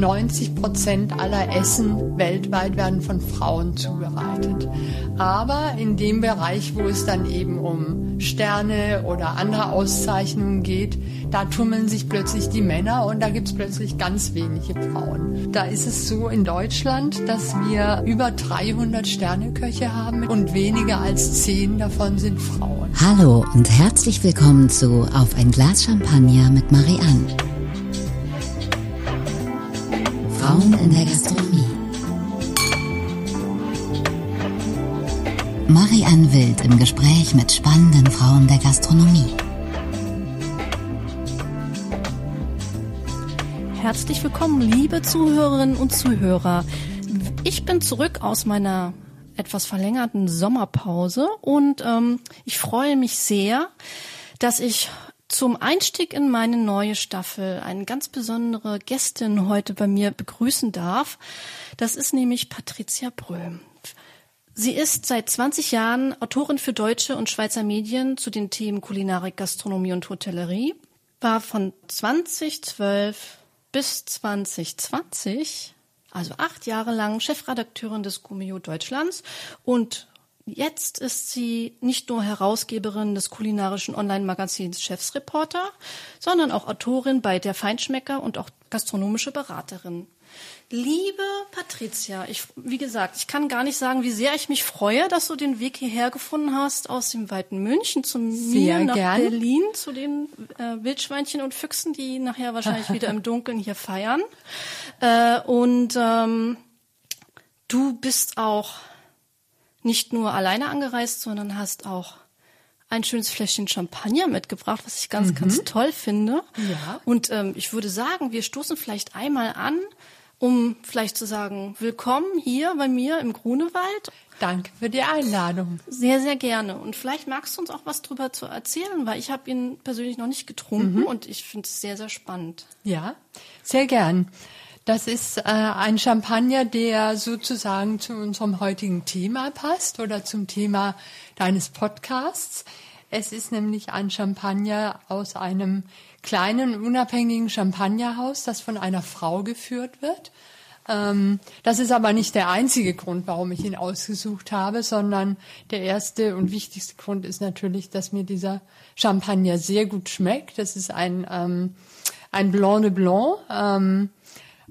90 Prozent aller Essen weltweit werden von Frauen zubereitet. Aber in dem Bereich, wo es dann eben um Sterne oder andere Auszeichnungen geht, da tummeln sich plötzlich die Männer und da gibt es plötzlich ganz wenige Frauen. Da ist es so in Deutschland, dass wir über 300 Sterneköche haben und weniger als 10 davon sind Frauen. Hallo und herzlich willkommen zu Auf ein Glas Champagner mit Marianne. Frauen in der Gastronomie. Marianne Wild im Gespräch mit spannenden Frauen der Gastronomie. Herzlich willkommen, liebe Zuhörerinnen und Zuhörer. Ich bin zurück aus meiner etwas verlängerten Sommerpause und ähm, ich freue mich sehr, dass ich zum Einstieg in meine neue Staffel eine ganz besondere Gästin heute bei mir begrüßen darf. Das ist nämlich Patricia Bröhm. Sie ist seit 20 Jahren Autorin für deutsche und Schweizer Medien zu den Themen Kulinarik, Gastronomie und Hotellerie, war von 2012 bis 2020, also acht Jahre lang Chefredakteurin des Gumio Deutschlands und Jetzt ist sie nicht nur Herausgeberin des kulinarischen Online-Magazins Chefsreporter, sondern auch Autorin bei Der Feinschmecker und auch gastronomische Beraterin. Liebe Patricia, ich, wie gesagt, ich kann gar nicht sagen, wie sehr ich mich freue, dass du den Weg hierher gefunden hast aus dem weiten München zu mir nach gern. Berlin, zu den äh, Wildschweinchen und Füchsen, die nachher wahrscheinlich wieder im Dunkeln hier feiern. Äh, und ähm, du bist auch nicht nur alleine angereist, sondern hast auch ein schönes Fläschchen Champagner mitgebracht, was ich ganz, mhm. ganz toll finde. Ja. Und ähm, ich würde sagen, wir stoßen vielleicht einmal an, um vielleicht zu sagen, willkommen hier bei mir im Grunewald. Danke für die Einladung. Sehr, sehr gerne. Und vielleicht magst du uns auch was drüber zu erzählen, weil ich habe ihn persönlich noch nicht getrunken mhm. und ich finde es sehr, sehr spannend. Ja, sehr gern. Das ist äh, ein Champagner, der sozusagen zu unserem heutigen Thema passt oder zum Thema deines Podcasts. Es ist nämlich ein Champagner aus einem kleinen, unabhängigen Champagnerhaus, das von einer Frau geführt wird. Ähm, das ist aber nicht der einzige Grund, warum ich ihn ausgesucht habe, sondern der erste und wichtigste Grund ist natürlich, dass mir dieser Champagner sehr gut schmeckt. Das ist ein, ähm, ein Blanc de Blanc. Ähm,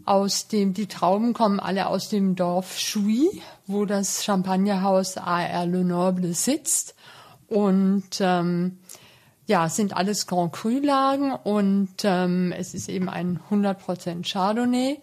aus dem, die Trauben kommen alle aus dem Dorf Chouy, wo das Champagnerhaus AR Le Noble sitzt. Und ähm, ja, sind alles Grand Cru-Lagen und ähm, es ist eben ein 100% Chardonnay.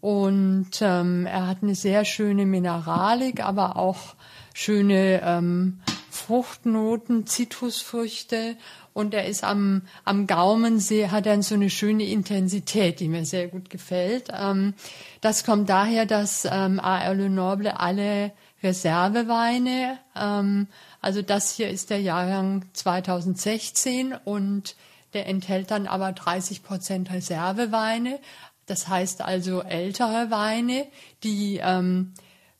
Und ähm, er hat eine sehr schöne Mineralik, aber auch schöne ähm, Fruchtnoten, Zitrusfrüchte und er ist am, am Gaumen sehr, hat dann so eine schöne Intensität, die mir sehr gut gefällt. Ähm, das kommt daher, dass ähm, A.R. Le Noble alle Reserveweine, ähm, also das hier ist der Jahrgang 2016 und der enthält dann aber 30 Prozent Reserveweine. Das heißt also ältere Weine, die ähm,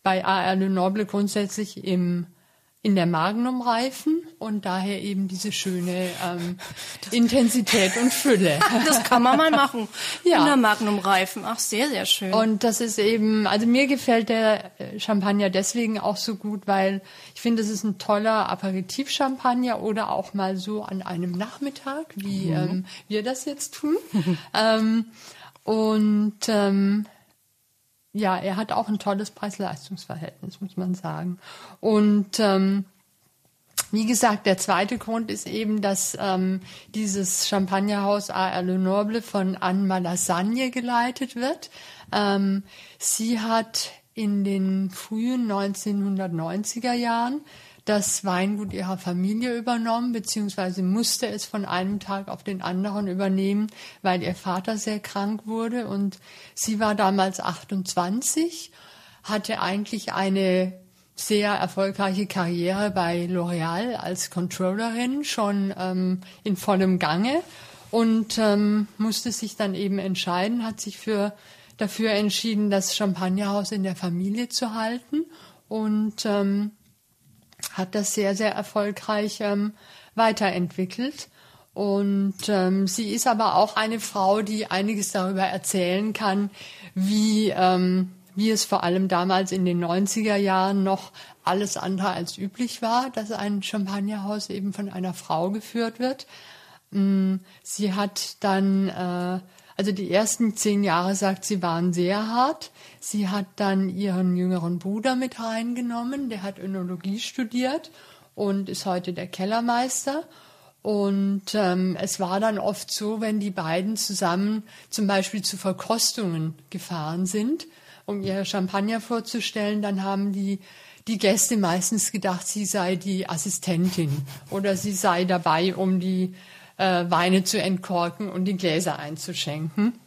bei A.R. Le Noble grundsätzlich im in der Magnum reifen und daher eben diese schöne ähm, Intensität und Fülle. das kann man mal machen. Ja. In der Magnum reifen. Ach, sehr, sehr schön. Und das ist eben, also mir gefällt der äh, Champagner deswegen auch so gut, weil ich finde, es ist ein toller Aperitif-Champagner oder auch mal so an einem Nachmittag, wie mhm. ähm, wir das jetzt tun. ähm, und ähm, ja, er hat auch ein tolles Preis-Leistungs-Verhältnis, muss man sagen. Und ähm, wie gesagt, der zweite Grund ist eben, dass ähm, dieses Champagnerhaus A.R. Le Noble von Anne Malassagne geleitet wird. Ähm, sie hat in den frühen 1990er Jahren das Weingut ihrer Familie übernommen, beziehungsweise musste es von einem Tag auf den anderen übernehmen, weil ihr Vater sehr krank wurde. Und sie war damals 28, hatte eigentlich eine sehr erfolgreiche Karriere bei L'Oréal als Controllerin schon ähm, in vollem Gange und ähm, musste sich dann eben entscheiden, hat sich für dafür entschieden, das Champagnerhaus in der Familie zu halten. Und ähm, hat das sehr, sehr erfolgreich ähm, weiterentwickelt. Und ähm, sie ist aber auch eine Frau, die einiges darüber erzählen kann, wie, ähm, wie es vor allem damals in den 90er Jahren noch alles andere als üblich war, dass ein Champagnerhaus eben von einer Frau geführt wird. Mm, sie hat dann, äh, also die ersten zehn Jahre, sagt sie, waren sehr hart. Sie hat dann ihren jüngeren Bruder mit reingenommen, der hat Önologie studiert und ist heute der Kellermeister. Und ähm, es war dann oft so, wenn die beiden zusammen zum Beispiel zu Verkostungen gefahren sind, um ihr Champagner vorzustellen, dann haben die die Gäste meistens gedacht, sie sei die Assistentin oder sie sei dabei, um die äh, Weine zu entkorken und die Gläser einzuschenken.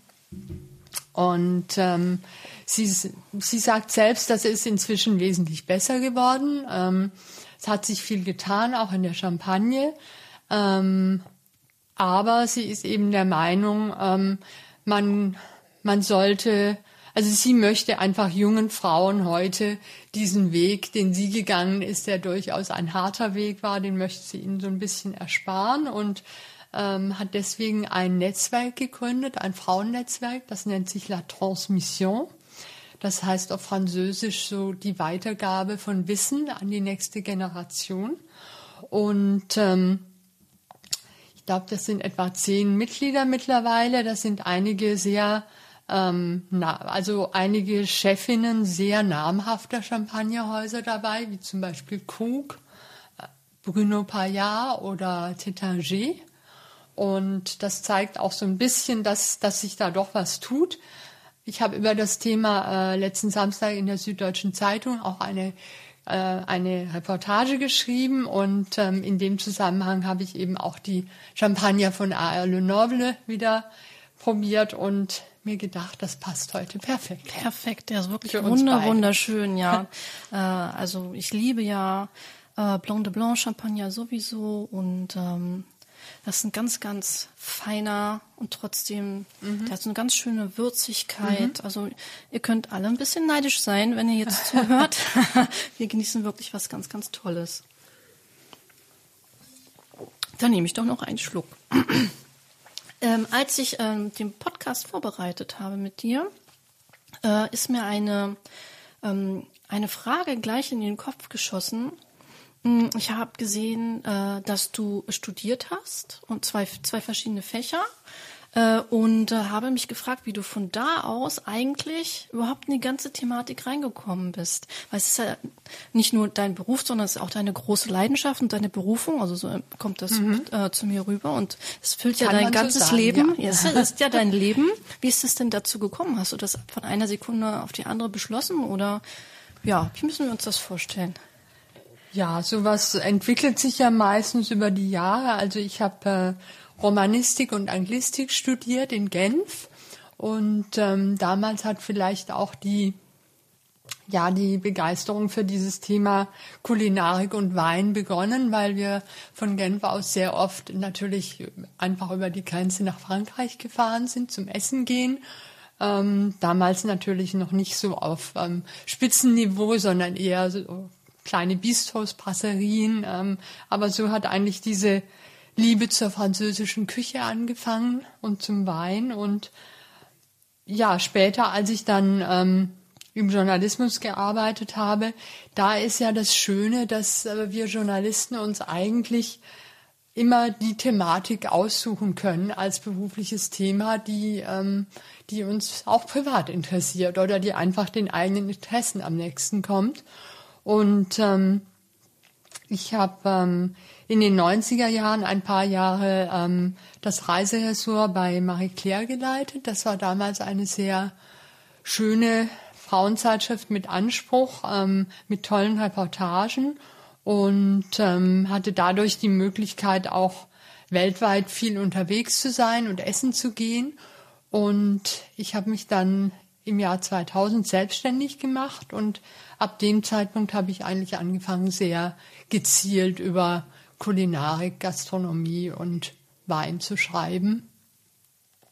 Und ähm, sie, sie sagt selbst, das ist inzwischen wesentlich besser geworden. Ähm, es hat sich viel getan, auch in der Champagne. Ähm, aber sie ist eben der Meinung, ähm, man, man sollte, also sie möchte einfach jungen Frauen heute diesen Weg, den sie gegangen ist, der durchaus ein harter Weg war, den möchte sie ihnen so ein bisschen ersparen und ähm, hat deswegen ein Netzwerk gegründet, ein Frauennetzwerk, das nennt sich La Transmission. Das heißt auf Französisch so die Weitergabe von Wissen an die nächste Generation. Und ähm, ich glaube, das sind etwa zehn Mitglieder mittlerweile. Das sind einige sehr, ähm, na, also einige Chefinnen sehr namhafter Champagnerhäuser dabei, wie zum Beispiel Krug, äh, Bruno Payard oder Tétinger. Und das zeigt auch so ein bisschen, dass, dass sich da doch was tut. Ich habe über das Thema äh, letzten Samstag in der Süddeutschen Zeitung auch eine äh, eine Reportage geschrieben und ähm, in dem Zusammenhang habe ich eben auch die Champagner von A.R. Le Noble wieder probiert und mir gedacht, das passt heute perfekt. Perfekt, der ist wirklich wunder, wunderschön, ja. äh, also ich liebe ja äh, Blanc de Blanc Champagner sowieso und ähm, das ist ein ganz, ganz feiner und trotzdem, mhm. der hat so eine ganz schöne Würzigkeit. Mhm. Also ihr könnt alle ein bisschen neidisch sein, wenn ihr jetzt zuhört. Wir genießen wirklich was ganz, ganz Tolles. Dann nehme ich doch noch einen Schluck. ähm, als ich ähm, den Podcast vorbereitet habe mit dir, äh, ist mir eine, ähm, eine Frage gleich in den Kopf geschossen, ich habe gesehen, äh, dass du studiert hast und zwei, zwei verschiedene Fächer äh, und äh, habe mich gefragt, wie du von da aus eigentlich überhaupt in die ganze Thematik reingekommen bist. Weil es ist ja nicht nur dein Beruf, sondern es ist auch deine große Leidenschaft und deine Berufung. Also so kommt das mhm. zu mir rüber und es füllt ja dein ganzes so sagen, Leben. Ja. es ist ja dein Leben. Wie ist es denn dazu gekommen? Hast du das von einer Sekunde auf die andere beschlossen oder ja, wie müssen wir uns das vorstellen? Ja, sowas entwickelt sich ja meistens über die Jahre. Also ich habe äh, Romanistik und Anglistik studiert in Genf und ähm, damals hat vielleicht auch die ja die Begeisterung für dieses Thema Kulinarik und Wein begonnen, weil wir von Genf aus sehr oft natürlich einfach über die Grenze nach Frankreich gefahren sind zum Essen gehen. Ähm, damals natürlich noch nicht so auf ähm, Spitzenniveau, sondern eher so kleine Bistros, Brasserien. Ähm, aber so hat eigentlich diese Liebe zur französischen Küche angefangen und zum Wein. Und ja, später, als ich dann ähm, im Journalismus gearbeitet habe, da ist ja das Schöne, dass äh, wir Journalisten uns eigentlich immer die Thematik aussuchen können als berufliches Thema, die, ähm, die uns auch privat interessiert oder die einfach den eigenen Interessen am nächsten kommt. Und ähm, ich habe ähm, in den 90er Jahren ein paar Jahre ähm, das Reiseressort bei Marie Claire geleitet. Das war damals eine sehr schöne Frauenzeitschrift mit Anspruch, ähm, mit tollen Reportagen und ähm, hatte dadurch die Möglichkeit auch weltweit viel unterwegs zu sein und essen zu gehen. Und ich habe mich dann im Jahr 2000 selbstständig gemacht und ab dem Zeitpunkt habe ich eigentlich angefangen, sehr gezielt über Kulinarik, Gastronomie und Wein zu schreiben.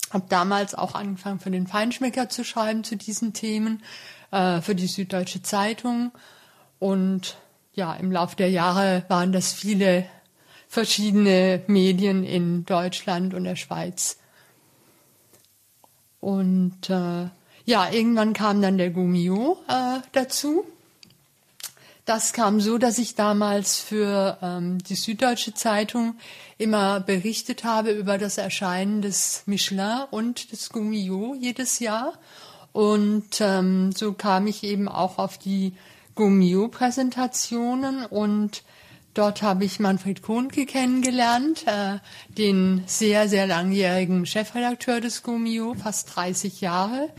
Habe damals auch angefangen, für den Feinschmecker zu schreiben zu diesen Themen, äh, für die Süddeutsche Zeitung. Und ja, im Laufe der Jahre waren das viele verschiedene Medien in Deutschland und der Schweiz. Und äh, ja, irgendwann kam dann der Gummio äh, dazu. Das kam so, dass ich damals für ähm, die Süddeutsche Zeitung immer berichtet habe über das Erscheinen des Michelin und des Gummio jedes Jahr. Und ähm, so kam ich eben auch auf die Gummio-Präsentationen und dort habe ich Manfred Kohnke kennengelernt, äh, den sehr, sehr langjährigen Chefredakteur des Gummio, fast 30 Jahre.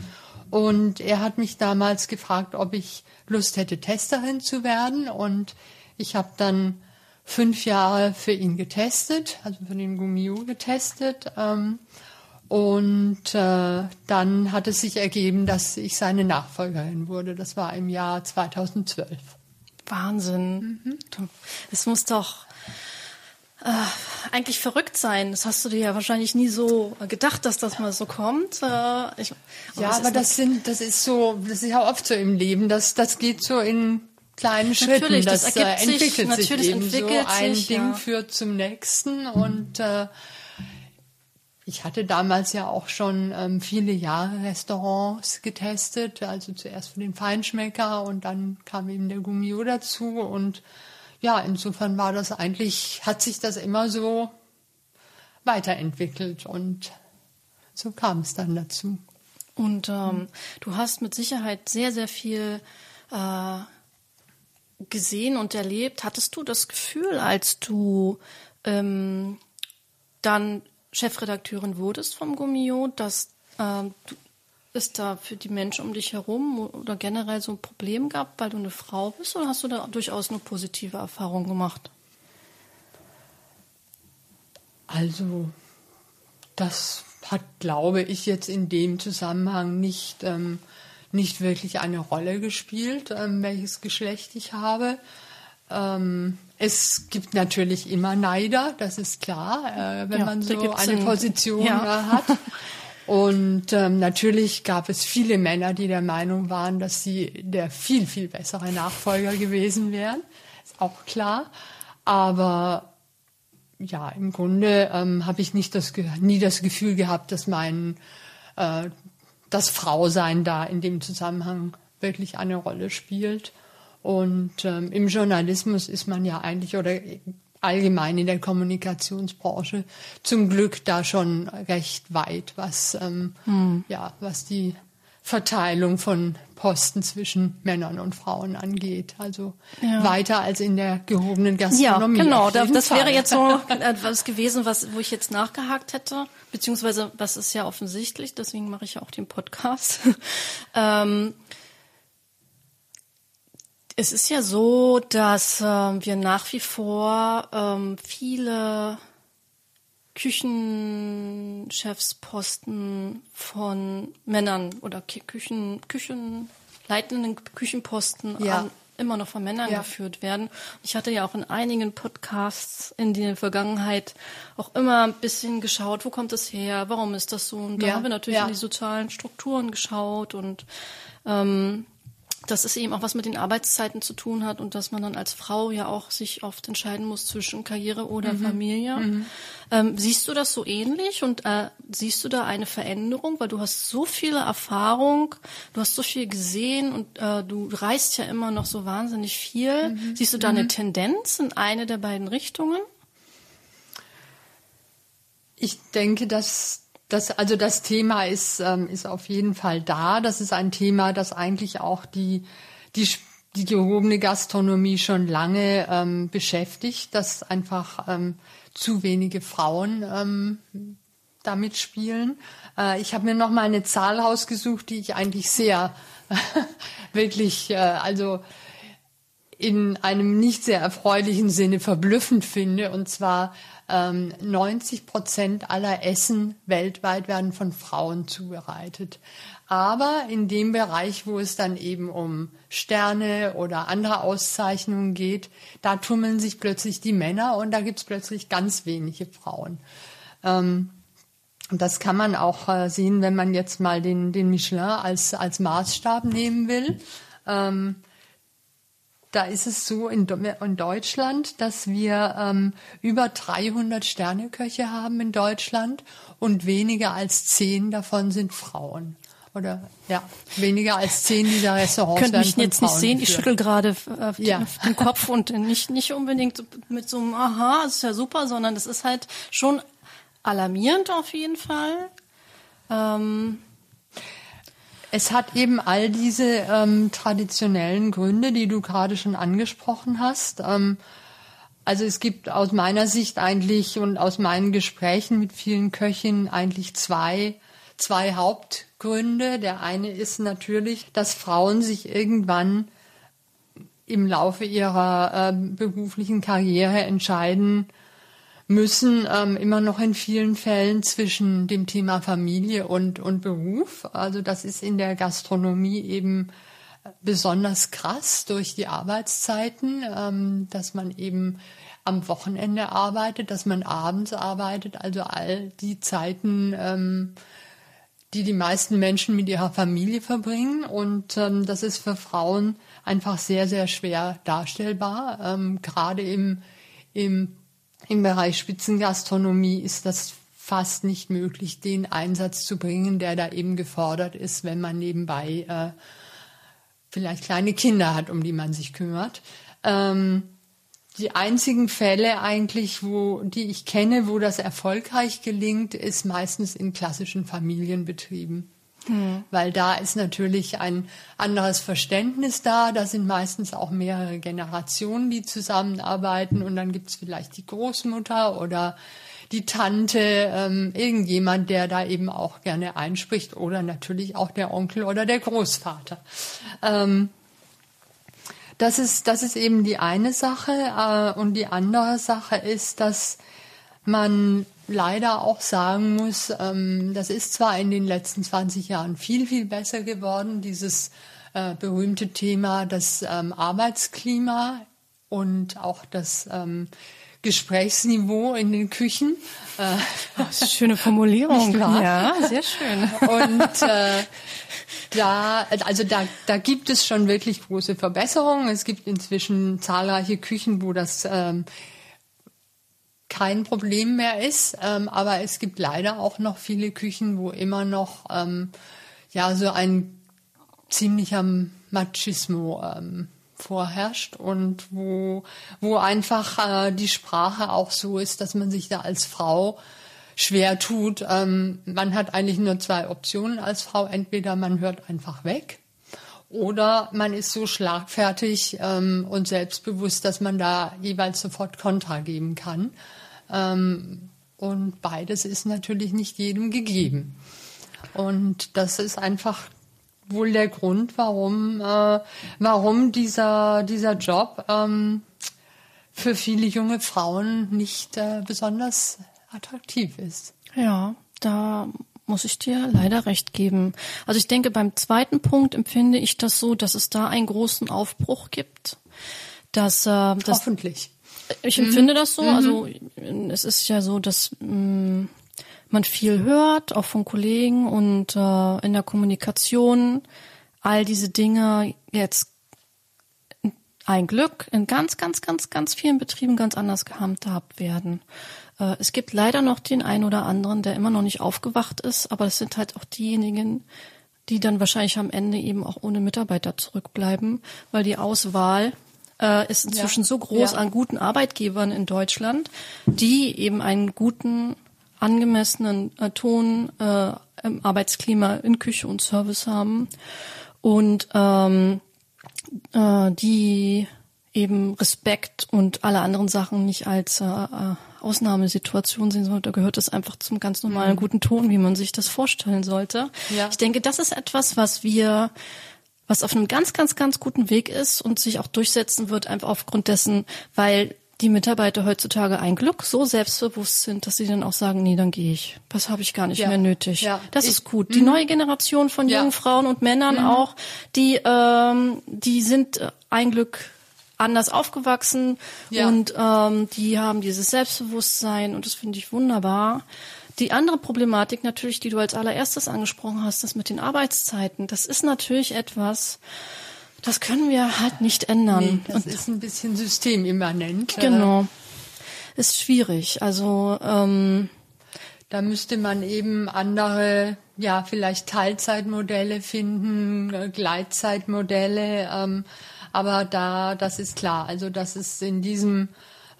Und er hat mich damals gefragt, ob ich Lust hätte, Testerin zu werden. Und ich habe dann fünf Jahre für ihn getestet, also für den Gummio getestet. Ähm, und äh, dann hat es sich ergeben, dass ich seine Nachfolgerin wurde. Das war im Jahr 2012. Wahnsinn. Mhm. Es muss doch äh, eigentlich verrückt sein. Das hast du dir ja wahrscheinlich nie so gedacht, dass das mal so kommt. Äh, ich, ja, aber das sind, das ist so, das ist ja oft so im Leben. Das, das geht so in kleinen Schritten. Natürlich, das, das ergibt äh, entwickelt sich, natürlich sich eben entwickelt so. Ein sich, Ding ja. führt zum nächsten und äh, ich hatte damals ja auch schon ähm, viele Jahre Restaurants getestet, also zuerst für den Feinschmecker und dann kam eben der Gummio dazu und ja, insofern war das eigentlich, hat sich das immer so weiterentwickelt und so kam es dann dazu. Und ähm, du hast mit Sicherheit sehr, sehr viel äh, gesehen und erlebt. Hattest du das Gefühl, als du ähm, dann Chefredakteurin wurdest vom Gummio, dass du, es da für die Menschen um dich herum oder generell so ein Problem gab, weil du eine Frau bist, oder hast du da durchaus eine positive Erfahrung gemacht? Also, das hat, glaube ich, jetzt in dem Zusammenhang nicht, ähm, nicht wirklich eine Rolle gespielt, ähm, welches Geschlecht ich habe. Ähm, es gibt natürlich immer Neider, das ist klar, äh, wenn Ja, man so eine Position ja. hat. Und ähm, natürlich gab es viele Männer, die der Meinung waren, dass sie der viel, viel bessere Nachfolger gewesen wären. Ist auch klar. Aber ja, im Grunde ähm, habe ich nicht das, nie das Gefühl gehabt, dass mein äh, das Frausein da in dem Zusammenhang wirklich eine Rolle spielt. Und ähm, im Journalismus ist man ja eigentlich oder allgemein in der Kommunikationsbranche zum Glück da schon recht weit, was ähm, ja was die Verteilung von Posten zwischen Männern und Frauen angeht. Also Ja. weiter als in der gehobenen Ja, Gastronomie. genau. Da, jeden das wäre Fall. jetzt so etwas gewesen, was, wo ich jetzt nachgehakt hätte. Beziehungsweise, was ist ja offensichtlich, deswegen mache ich ja auch den Podcast. ähm, es ist ja so, dass ähm, wir nach wie vor ähm, viele Küchenchefsposten von Männern oder Küchen, Küchen, leitenden Küchenposten Ja. an, immer noch von Männern Ja. geführt werden. Ich hatte ja auch in einigen Podcasts in der Vergangenheit auch immer ein bisschen geschaut, wo kommt das her, warum ist das so? Und da Ja, haben wir natürlich in die sozialen Strukturen geschaut und ähm, dass es eben auch was mit den Arbeitszeiten zu tun hat und dass man dann als Frau ja auch sich oft entscheiden muss zwischen Karriere oder Mhm. Familie. Ähm, siehst du das so ähnlich und äh, siehst du da eine Veränderung, weil du hast so viele Erfahrung, du hast so viel gesehen und äh, du reist ja immer noch so wahnsinnig viel. Mhm. Siehst du da eine Tendenz in eine der beiden Richtungen? Ich denke, dass das, also das Thema ist, ähm, ist auf jeden Fall da. Das ist ein Thema, das eigentlich auch die, die, die gehobene Gastronomie schon lange ähm, beschäftigt, dass einfach ähm, zu wenige Frauen ähm, damit spielen. Äh, ich habe mir noch mal eine Zahl rausgesucht, die ich eigentlich sehr wirklich, äh, also in einem nicht sehr erfreulichen Sinne verblüffend finde. Und zwar ähm, 90 Prozent aller Essen weltweit werden von Frauen zubereitet. Aber in dem Bereich, wo es dann eben um Sterne oder andere Auszeichnungen geht, da tummeln sich plötzlich die Männer und da gibt's plötzlich ganz wenige Frauen. Ähm, und das kann man auch äh, sehen, wenn man jetzt mal den, den Michelin als, als Maßstab nehmen will. Ähm, da ist es so in, in Deutschland, dass wir ähm, über 300 Sterneköche haben in Deutschland und weniger als zehn davon sind Frauen. Oder ja, weniger als zehn dieser Restaurants. Könnt mich jetzt Frauen nicht sehen, geführt. ich schüttel gerade äh, Ja. den Kopf und nicht, nicht unbedingt mit so einem Aha, das ist ja super, sondern das ist halt schon alarmierend auf jeden Fall. Ähm, Es hat eben all diese ähm, traditionellen Gründe, die du gerade schon angesprochen hast. Ähm, also es gibt aus meiner Sicht eigentlich und aus meinen Gesprächen mit vielen Köchinnen eigentlich zwei, zwei Hauptgründe. Der eine ist natürlich, dass Frauen sich irgendwann im Laufe ihrer ähm, beruflichen Karriere entscheiden müssen, ähm, immer noch in vielen Fällen zwischen dem Thema Familie und, und Beruf. Also das ist in der Gastronomie eben besonders krass durch die Arbeitszeiten, ähm, dass man eben am Wochenende arbeitet, dass man abends arbeitet, also all die Zeiten, ähm, die die meisten Menschen mit ihrer Familie verbringen. Und ähm, das ist für Frauen einfach sehr, sehr schwer darstellbar. Ähm, gerade im, im, im Bereich Spitzengastronomie ist das fast nicht möglich, den Einsatz zu bringen, der da eben gefordert ist, wenn man nebenbei äh, vielleicht kleine Kinder hat, um die man sich kümmert. Ähm, die einzigen Fälle eigentlich, wo, die ich kenne, wo das erfolgreich gelingt, ist meistens in klassischen Familienbetrieben. Weil da ist natürlich ein anderes Verständnis da. Da sind meistens auch mehrere Generationen, die zusammenarbeiten. Und dann gibt's vielleicht die Großmutter oder die Tante, ähm, irgendjemand, der da eben auch gerne einspricht. Oder natürlich auch der Onkel oder der Großvater. Ähm, das ist, das ist eben die eine Sache. Äh, und die andere Sache ist, dass man leider auch sagen muss, ähm, das ist zwar in den letzten 20 Jahren viel, viel besser geworden, dieses äh, berühmte Thema, das ähm, Arbeitsklima und auch das ähm, Gesprächsniveau in den Küchen. Äh, das ist eine schöne Formulierung. Ja, sehr schön. und äh, da, also da, da gibt es schon wirklich große Verbesserungen. Es gibt inzwischen zahlreiche Küchen, wo das ähm, kein Problem mehr ist. Ähm, aber es gibt leider auch noch viele Küchen, wo immer noch ähm, ja so ein ziemlicher Machismo ähm, vorherrscht und wo, wo einfach äh, die Sprache auch so ist, dass man sich da als Frau schwer tut. Ähm, man hat eigentlich nur zwei Optionen als Frau. Entweder man hört einfach weg oder man ist so schlagfertig ähm, und selbstbewusst, dass man da jeweils sofort Kontra geben kann. Ähm, und beides ist natürlich nicht jedem gegeben. Und das ist einfach wohl der Grund, warum, äh, warum dieser, dieser Job ähm, für viele junge Frauen nicht äh, besonders attraktiv ist. Ja, da muss ich dir leider recht geben. Also ich denke, beim zweiten Punkt empfinde ich das so, dass es da einen großen Aufbruch gibt. Dass, äh, dass Hoffentlich. Ich empfinde das so. Also es ist ja so, dass mh, man viel hört, auch von Kollegen und äh, in der Kommunikation all diese Dinge jetzt ein Glück in ganz, ganz, ganz, ganz vielen Betrieben ganz anders gehandhabt werden. Äh, Es gibt leider noch den einen oder anderen, der immer noch nicht aufgewacht ist, aber es sind halt auch diejenigen, die dann wahrscheinlich am Ende eben auch ohne Mitarbeiter zurückbleiben, weil die Auswahl äh, ist inzwischen Ja. so groß Ja. an guten Arbeitgebern in Deutschland, die eben einen guten, angemessenen äh, Ton äh, im Arbeitsklima in Küche und Service haben und ähm, äh, die eben Respekt und alle anderen Sachen nicht als äh, äh, Ausnahmesituation sehen, sondern da gehört es einfach zum ganz normalen guten Ton, wie man sich das vorstellen sollte. Ja. Ich denke, das ist etwas, was wir was auf einem ganz, ganz, ganz guten Weg ist und sich auch durchsetzen wird, einfach aufgrund dessen, weil die Mitarbeiter heutzutage ein Glück so selbstbewusst sind, dass sie dann auch sagen, nee, dann gehe ich. Das habe ich gar nicht Ja. mehr nötig. Ja. Das Ich- ist gut. Die neue Generation von Ja. jungen Frauen und Männern auch, die, ähm, die sind äh, ein Glück anders aufgewachsen Ja. und ähm, die haben dieses Selbstbewusstsein und das finde ich wunderbar. Die andere Problematik natürlich, die du als allererstes angesprochen hast, das mit den Arbeitszeiten, das ist natürlich etwas, Das können wir halt nicht ändern. Nee, das Und ist ein bisschen systemimmanent. Genau. Ist schwierig. Also ähm, da müsste man eben andere, ja, vielleicht Teilzeitmodelle finden, äh, Gleitzeitmodelle. Ähm, aber da, das ist klar. Also das ist in diesem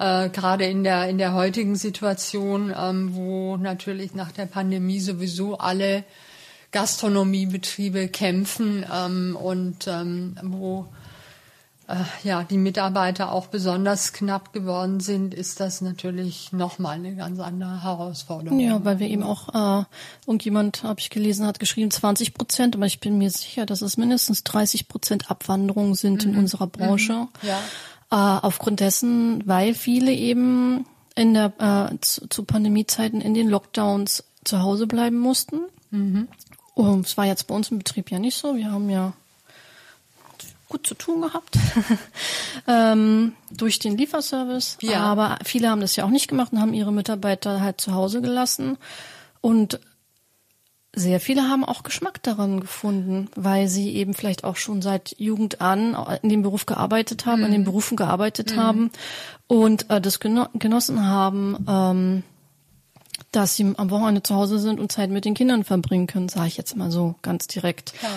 äh, gerade in der in der heutigen Situation, ähm, wo natürlich nach der Pandemie sowieso alle Gastronomiebetriebe kämpfen ähm, und ähm, wo äh, ja die Mitarbeiter auch besonders knapp geworden sind, ist das natürlich nochmal eine ganz andere Herausforderung. Ja, weil wir eben auch, äh, irgendjemand, habe ich gelesen, hat geschrieben 20 Prozent, aber ich bin mir sicher, dass es mindestens 30 Prozent Abwanderungen sind mhm. in unserer Branche. Mhm. Ja. Äh, aufgrund dessen, weil viele eben in der äh, zu, zu Pandemiezeiten in den Lockdowns zu Hause bleiben mussten. Mhm. Und es war jetzt bei uns im Betrieb ja nicht so. Wir haben ja gut zu tun gehabt ähm, durch den Lieferservice. Ja. Aber viele haben das ja auch nicht gemacht und haben ihre Mitarbeiter halt zu Hause gelassen. Und sehr viele haben auch Geschmack daran gefunden, weil sie eben vielleicht auch schon seit Jugend an in dem Beruf gearbeitet haben, mhm. in den Berufen gearbeitet mhm. haben und äh, das genossen haben, ähm, dass sie am Wochenende zu Hause sind und Zeit mit den Kindern verbringen können, sage ich jetzt mal so ganz direkt. Ja.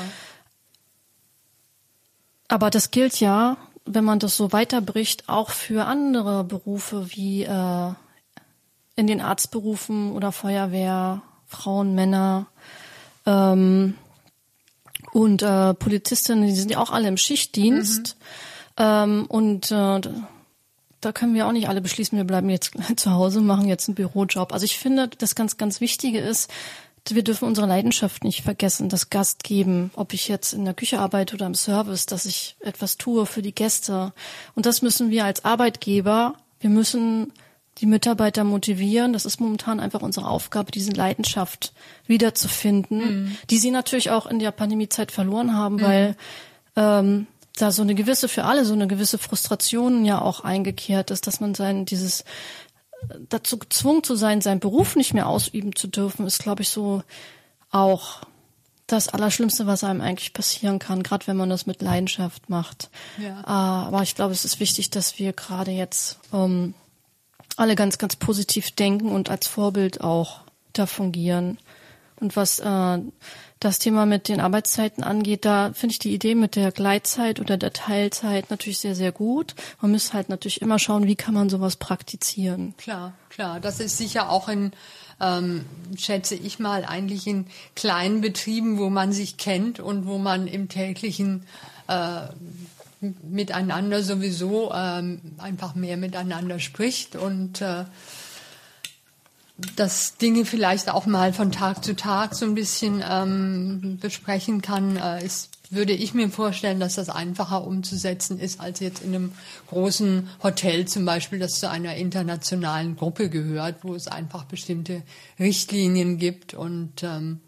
Aber das gilt ja, wenn man das so weiterbricht, auch für andere Berufe wie äh, in den Arztberufen oder Feuerwehr, Frauen, Männer ähm, und äh, Polizistinnen, die sind ja auch alle im Schichtdienst. Mhm. Ähm, und äh, da können wir auch nicht alle beschließen, wir bleiben jetzt zu Hause, machen jetzt einen Bürojob. Also ich finde, das ganz, ganz Wichtige ist, wir dürfen unsere Leidenschaft nicht vergessen, das Gast geben, ob ich jetzt in der Küche arbeite oder im Service, dass ich etwas tue für die Gäste. Und das müssen wir als Arbeitgeber, wir müssen die Mitarbeiter motivieren. Das ist momentan einfach unsere Aufgabe, diese Leidenschaft wiederzufinden, mhm. die sie natürlich auch in der Pandemiezeit verloren haben, mhm. weil ähm, da so eine gewisse für alle so eine gewisse Frustration ja auch eingekehrt ist, dass man sein dieses dazu gezwungen zu sein, seinen Beruf nicht mehr ausüben zu dürfen, ist, glaube ich, so auch das Allerschlimmste, was einem eigentlich passieren kann, gerade wenn man das mit Leidenschaft macht. Ja. Äh, aber ich glaube, es ist wichtig, dass wir gerade jetzt ähm, alle ganz, ganz positiv denken und als Vorbild auch da fungieren. Und was äh, das Thema mit den Arbeitszeiten angeht, da finde ich die Idee mit der Gleitzeit oder der Teilzeit natürlich sehr, sehr gut. Man müsste halt natürlich immer schauen, wie kann man sowas praktizieren. Klar, klar. Das ist sicher auch in, ähm, schätze ich mal, eigentlich in kleinen Betrieben, wo man sich kennt und wo man im täglichen äh, miteinander sowieso ähm, einfach mehr miteinander spricht und äh, dass Dinge vielleicht auch mal von Tag zu Tag so ein bisschen ähm, besprechen kann, äh, ist, würde ich mir vorstellen, dass das einfacher umzusetzen ist als jetzt in einem großen Hotel zum Beispiel, das zu einer internationalen Gruppe gehört, wo es einfach bestimmte Richtlinien gibt und ähm,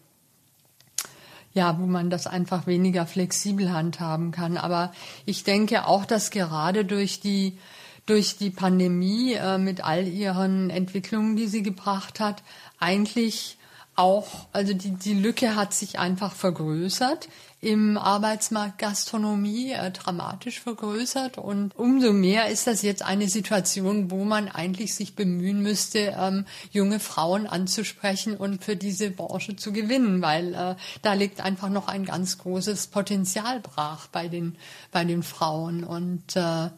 ja, wo man das einfach weniger flexibel handhaben kann. Aber ich denke auch, dass gerade durch die durch die Pandemie äh, mit all ihren Entwicklungen, die sie gebracht hat, eigentlich auch, also die, die Lücke hat sich einfach vergrößert im Arbeitsmarkt Gastronomie, äh, dramatisch vergrößert. Und umso mehr ist das jetzt eine Situation, wo man eigentlich sich bemühen müsste, ähm, junge Frauen anzusprechen und für diese Branche zu gewinnen, weil äh, da liegt einfach noch ein ganz großes Potenzial brach bei den, bei den Frauen. Und äh,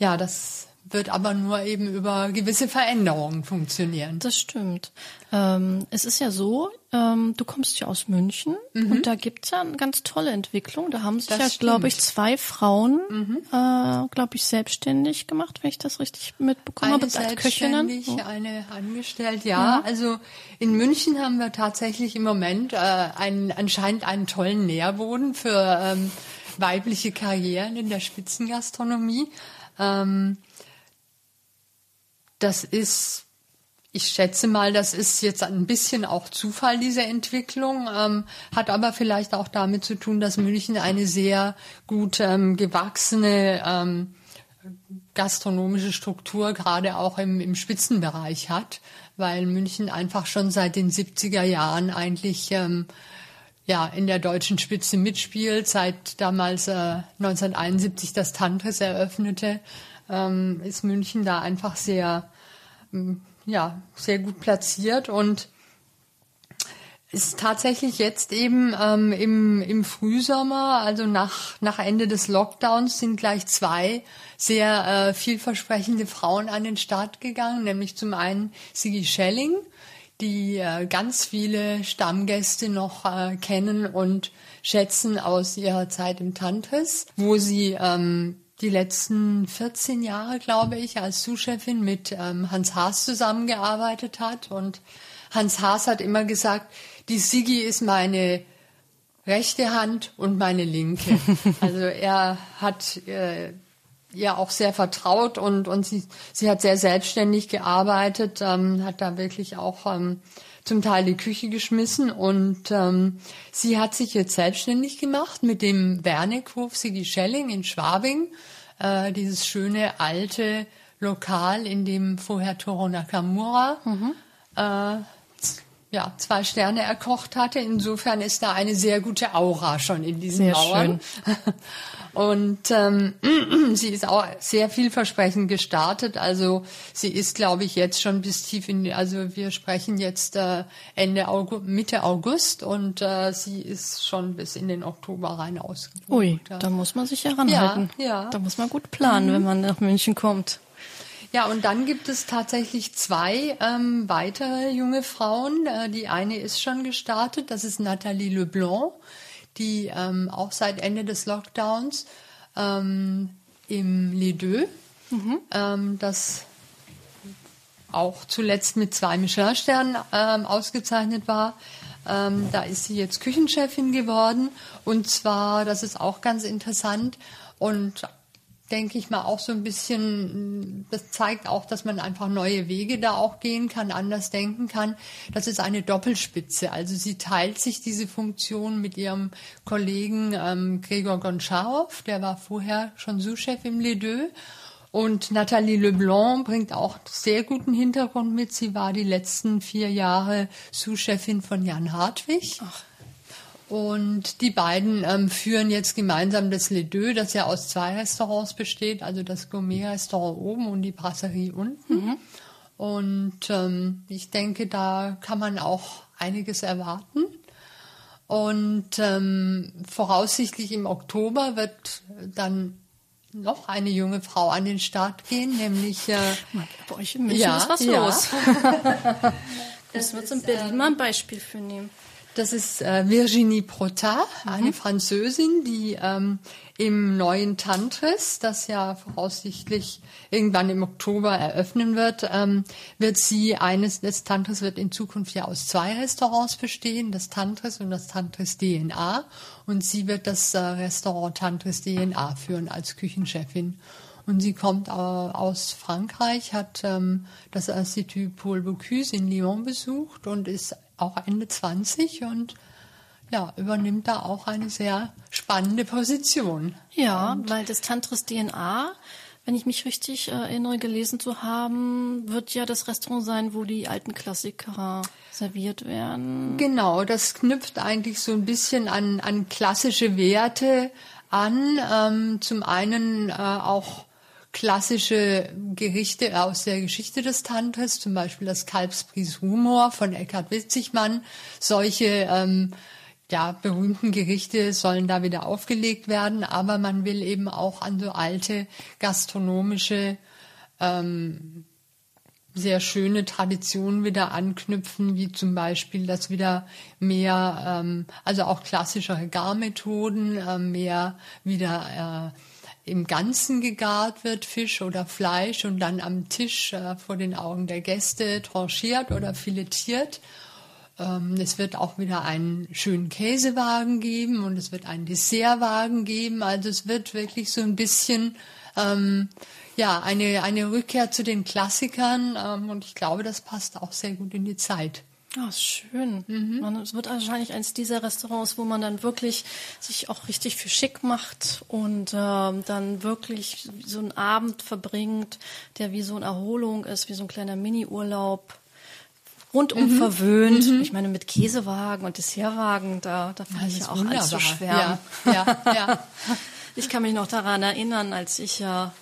ja, das wird aber nur eben über gewisse Veränderungen funktionieren. Das stimmt. Ähm, es ist ja so, ähm, du kommst ja aus München mhm. und da gibt's ja eine ganz tolle Entwicklung. Da haben sich das ja, glaube ich, zwei Frauen, mhm. äh, glaube ich, selbstständig gemacht, wenn ich das richtig mitbekommen habe, als Köchinnen. Oh. Eine angestellt, ja. ja. Also in München haben wir tatsächlich im Moment äh, einen, anscheinend einen tollen Nährboden für ähm, weibliche Karrieren in der Spitzengastronomie. Ähm, das ist, ich schätze mal, das ist jetzt ein bisschen auch Zufall, diese Entwicklung, ähm, hat aber vielleicht auch damit zu tun, dass München eine sehr gut ähm, gewachsene ähm, gastronomische Struktur gerade auch im, im Spitzenbereich hat, weil München einfach schon seit den 70er Jahren eigentlich ähm, ja in der deutschen Spitze mitspielt, seit damals äh, 1971 das Tantris eröffnete, ähm, ist München da einfach sehr ja sehr gut platziert und ist tatsächlich jetzt eben ähm, im, im Frühsommer, also nach, nach Ende des Lockdowns, sind gleich zwei sehr äh, vielversprechende Frauen an den Start gegangen, nämlich zum einen Sigi Schelling, die äh, ganz viele Stammgäste noch äh, kennen und schätzen aus ihrer Zeit im Tantris, wo sie ähm, die letzten 14 Jahre, glaube ich, als Sous-Chefin mit ähm, Hans Haas zusammengearbeitet hat. Und Hans Haas hat immer gesagt, die Sigi ist meine rechte Hand und meine linke. Also er hat äh, ihr auch sehr vertraut und, und sie, sie hat sehr selbstständig gearbeitet, ähm, hat da wirklich auch ähm, zum Teil die Küche geschmissen und ähm, sie hat sich jetzt selbstständig gemacht mit dem Wernickhof Sigi Schelling in Schwabing, äh, dieses schöne alte Lokal, in dem vorher Toro Nakamura mhm. äh, ja, zwei Sterne erkocht hatte. Insofern ist da eine sehr gute Aura schon in diesen sehr Mauern. Schön. Und ähm, sie ist auch sehr vielversprechend gestartet. Also sie ist, glaube ich, jetzt schon bis tief in, also wir sprechen jetzt äh, Ende August, Mitte August und äh, sie ist schon bis in den Oktober rein ausgebucht. Ui, da muss man sich heranhalten. Ja, ja. Da muss man gut planen, mhm. wenn man nach München kommt. Ja, und dann gibt es tatsächlich zwei ähm, weitere junge Frauen. Äh, die eine ist schon gestartet, das ist Nathalie Leblanc, die ähm, auch seit Ende des Lockdowns ähm, im Les Deux, mhm. ähm, das auch zuletzt mit zwei Michelin-Sternen ähm, ausgezeichnet war. Ähm, da ist sie jetzt Küchenchefin geworden. Und zwar, das ist auch ganz interessant und denke ich mal, auch so ein bisschen, das zeigt auch, dass man einfach neue Wege da auch gehen kann, anders denken kann. Das ist eine Doppelspitze. Also sie teilt sich diese Funktion mit ihrem Kollegen ähm, Gregor Goncharow, der war vorher schon Sous-Chef im Les Deux. Und Nathalie Leblanc bringt auch sehr guten Hintergrund mit. Sie war die letzten vier Jahre Sous-Chefin von Jan Hartwig. Ach. Und die beiden ähm, führen jetzt gemeinsam das Les Deux, das ja aus zwei Restaurants besteht, also das Gourmet-Restaurant oben und die Brasserie unten. Mhm. Und ähm, ich denke, da kann man auch einiges erwarten. Und ähm, voraussichtlich im Oktober wird dann noch eine junge Frau an den Start gehen, nämlich äh, bei euch in München ja, ist was ja. los. das wird in Berlin mal ein Beispiel für nehmen. Das ist äh, Virginie Protat, eine mhm. Französin, die ähm, im neuen Tantris, das ja voraussichtlich irgendwann im Oktober eröffnen wird, ähm, wird sie eines des Tantris wird in Zukunft ja aus zwei Restaurants bestehen, das Tantris und das Tantris DNA. Und sie wird das äh, Restaurant Tantris DNA führen als Küchenchefin. Und sie kommt äh, aus Frankreich, hat ähm, das Institut Paul Bocuse in Lyon besucht und ist auch Ende 20 und ja, übernimmt da auch eine sehr spannende Position. Ja, und weil das Tantris DNA, wenn ich mich richtig erinnere, gelesen zu haben, wird ja das Restaurant sein, wo die alten Klassiker serviert werden. Genau, das knüpft eigentlich so ein bisschen an, an klassische Werte an. Ähm, zum einen äh, auch klassische Gerichte aus der Geschichte des Tantris, zum Beispiel das Kalbspries Humor von Eckhard Witzigmann. Solche ähm, ja, berühmten Gerichte sollen da wieder aufgelegt werden, aber man will eben auch an so alte gastronomische ähm, sehr schöne Traditionen wieder anknüpfen, wie zum Beispiel, dass wieder mehr, ähm, also auch klassischere Garmethoden, äh, mehr wieder äh, im Ganzen gegart wird, Fisch oder Fleisch, und dann am Tisch äh, vor den Augen der Gäste tranchiert oder filetiert. Ähm, es wird auch wieder einen schönen Käsewagen geben und es wird einen Dessertwagen geben. Also es wird wirklich so ein bisschen ähm, ja eine eine Rückkehr zu den Klassikern ähm, und ich glaube, das passt auch sehr gut in die Zeit. Ah, oh, schön. Mhm. Man, es wird wahrscheinlich eines dieser Restaurants, wo man dann wirklich sich auch richtig für schick macht und äh, dann wirklich so einen Abend verbringt, der wie so eine Erholung ist, wie so ein kleiner Mini-Urlaub. rundum verwöhnt. Ich meine, mit Käsewagen und Dessertwagen, da, da fange ich ja auch an zu schwärmen. Ja, ja, ja. Ich kann mich noch daran erinnern, als ich ja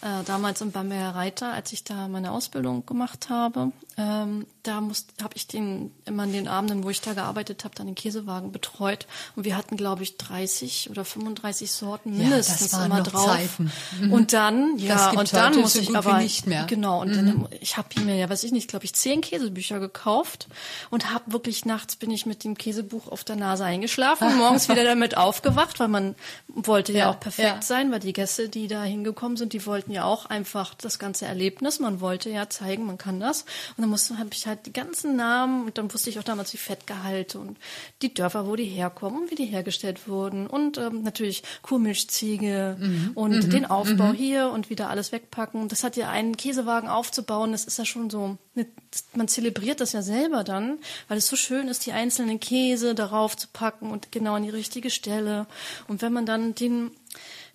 äh, damals in Bamberger Reiter, als ich da meine Ausbildung gemacht habe, ähm, da habe ich den immer in den Abenden, wo ich da gearbeitet habe, dann den Käsewagen betreut und wir hatten, glaube ich, 30 oder 35 Sorten mindestens ja, immer drauf. Zeiten. Mhm. Und dann, ja, und dann muss ich aber nicht mehr. Mhm. genau und dann ich habe mir ja, weiß ich nicht, glaube ich, zehn Käsebücher gekauft und habe wirklich nachts bin ich mit dem Käsebuch auf der Nase eingeschlafen und morgens wieder damit aufgewacht, weil man wollte ja, Ja, auch perfekt ja. sein, weil die Gäste, die da hingekommen sind, die wollten ja auch einfach das ganze Erlebnis. Man wollte ja zeigen, man kann das. Und dann musste habe ich halt die ganzen Namen und dann wusste ich auch damals die Fettgehalte und die Dörfer, wo die herkommen und wie die hergestellt wurden und ähm, natürlich Kuhmilchziege und den Aufbau hier und wieder alles wegpacken. Das hat ja einen Käsewagen aufzubauen, das ist ja schon so, eine, man zelebriert das ja selber dann, weil es so schön ist, die einzelnen Käse darauf zu packen und genau an die richtige Stelle. Und wenn man dann den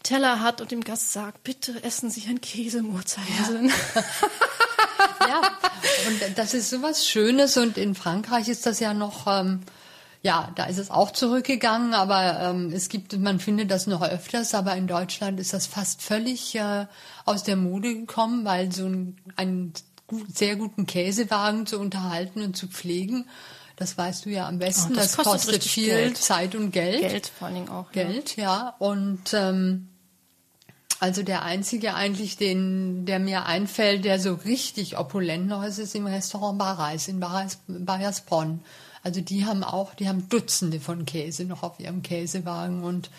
Teller hat und dem Gast sagt, bitte essen Sie ein Käse im Uhrzeigersinn. ja, und das ist sowas Schönes und in Frankreich ist das ja noch, ähm, ja, da ist es auch zurückgegangen, aber ähm, es gibt, man findet das noch öfters, aber in Deutschland ist das fast völlig äh, aus der Mode gekommen, weil so ein, einen gut, sehr guten Käsewagen zu unterhalten und zu pflegen, das weißt du ja am besten, Oh, das das, kostet kostet, viel Geld. Zeit und Geld. Geld vor allen Dingen auch. Ja. Geld, ja. Und ähm, also der einzige eigentlich, den, der mir einfällt, der so richtig opulent noch ist, ist im Restaurant Barreis in Barreis, Bayersbronn. Also die haben auch, die haben Dutzende von Käse noch auf ihrem Käsewagen und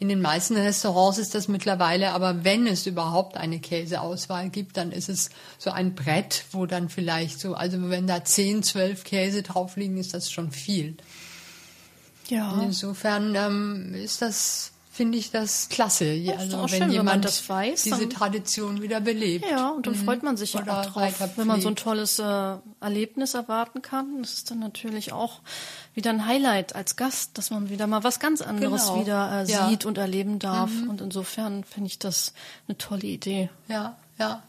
in den meisten Restaurants ist das mittlerweile, aber wenn es überhaupt eine Käseauswahl gibt, dann ist es so ein Brett, wo dann vielleicht so, also wenn da 10, 12 Käse drauf liegen, ist das schon viel. Ja. Insofern ähm, ist das, finde ich das klasse. ist also wenn schön, wenn man jemand das weiß, diese Tradition wieder belebt. Ja, und dann freut man sich ja auch drauf, wenn man so ein tolles äh, Erlebnis erwarten kann. Das ist dann natürlich auch wieder ein Highlight als Gast, dass man wieder mal was ganz anderes Genau. wieder äh, Ja. Mhm. sieht und erleben darf. Und insofern finde ich das eine tolle Idee. Ja, ja.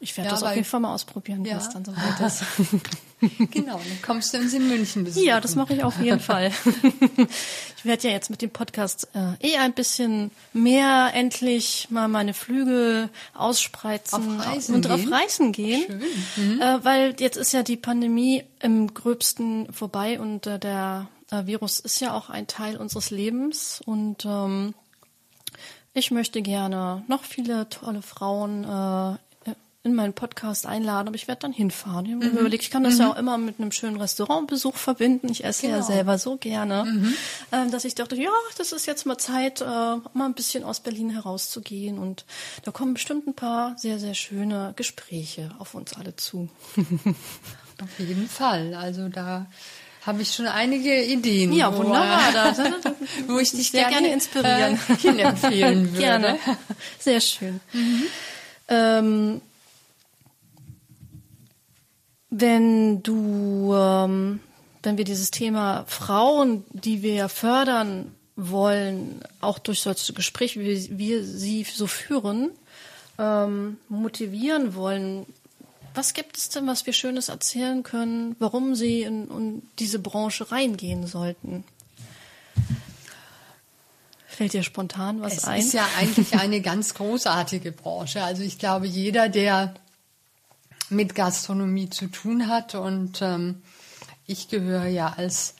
Ich werde Ja, das auf jeden Fall mal ausprobieren, Ja. was dann so weit ist. Genau, dann kommst du uns in München besuchen. Ja, das mache ich auf jeden Fall. ich werde ja jetzt mit dem Podcast äh, eh ein bisschen mehr endlich mal meine Flügel ausspreizen Auf und gehen? auf Reisen gehen. Äh, weil jetzt ist ja die Pandemie im gröbsten vorbei und äh, der äh, Virus ist ja auch ein Teil unseres Lebens und ähm, ich möchte gerne noch viele tolle Frauen äh, in meinen Podcast einladen, aber ich werde dann hinfahren. Ich habe mir überlegt, ich kann das ja auch immer mit einem schönen Restaurantbesuch verbinden. Ich esse ja Genau. selber so gerne, ähm, dass ich dachte, ja, das ist jetzt mal Zeit, äh, mal ein bisschen aus Berlin herauszugehen. Und da kommen bestimmt ein paar sehr, sehr schöne Gespräche auf uns alle zu. Auf jeden Fall. Also da habe ich schon einige Ideen. Ja, wo, wunderbar. äh, Da, wo ich dich sehr gerne, gerne inspirieren. Äh, hinempfehlen würde. Gerne. Sehr schön. Ähm, wenn du, ähm, wenn wir dieses Thema Frauen, die wir ja fördern wollen, auch durch solche Gespräche, wie wir sie so führen, ähm, motivieren wollen, was gibt es denn, was wir Schönes erzählen können, warum sie in, in diese Branche reingehen sollten? Fällt dir spontan was Es ein? ist ja eigentlich eine ganz großartige Branche. Also ich glaube, jeder, der mit Gastronomie zu tun hat und ähm, ich gehöre ja als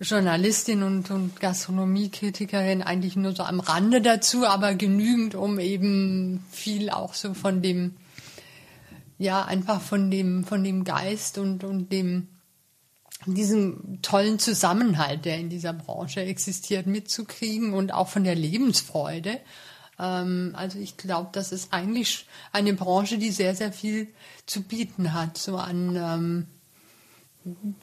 Journalistin und, und Gastronomiekritikerin eigentlich nur so am Rande dazu, aber genügend, um eben viel auch so von dem, ja, einfach von dem, von dem Geist und, und dem, diesen tollen Zusammenhalt, der in dieser Branche existiert, mitzukriegen und auch von der Lebensfreude. Ähm, also ich glaube, das ist eigentlich eine Branche, die sehr, sehr viel zu bieten hat, so an ähm,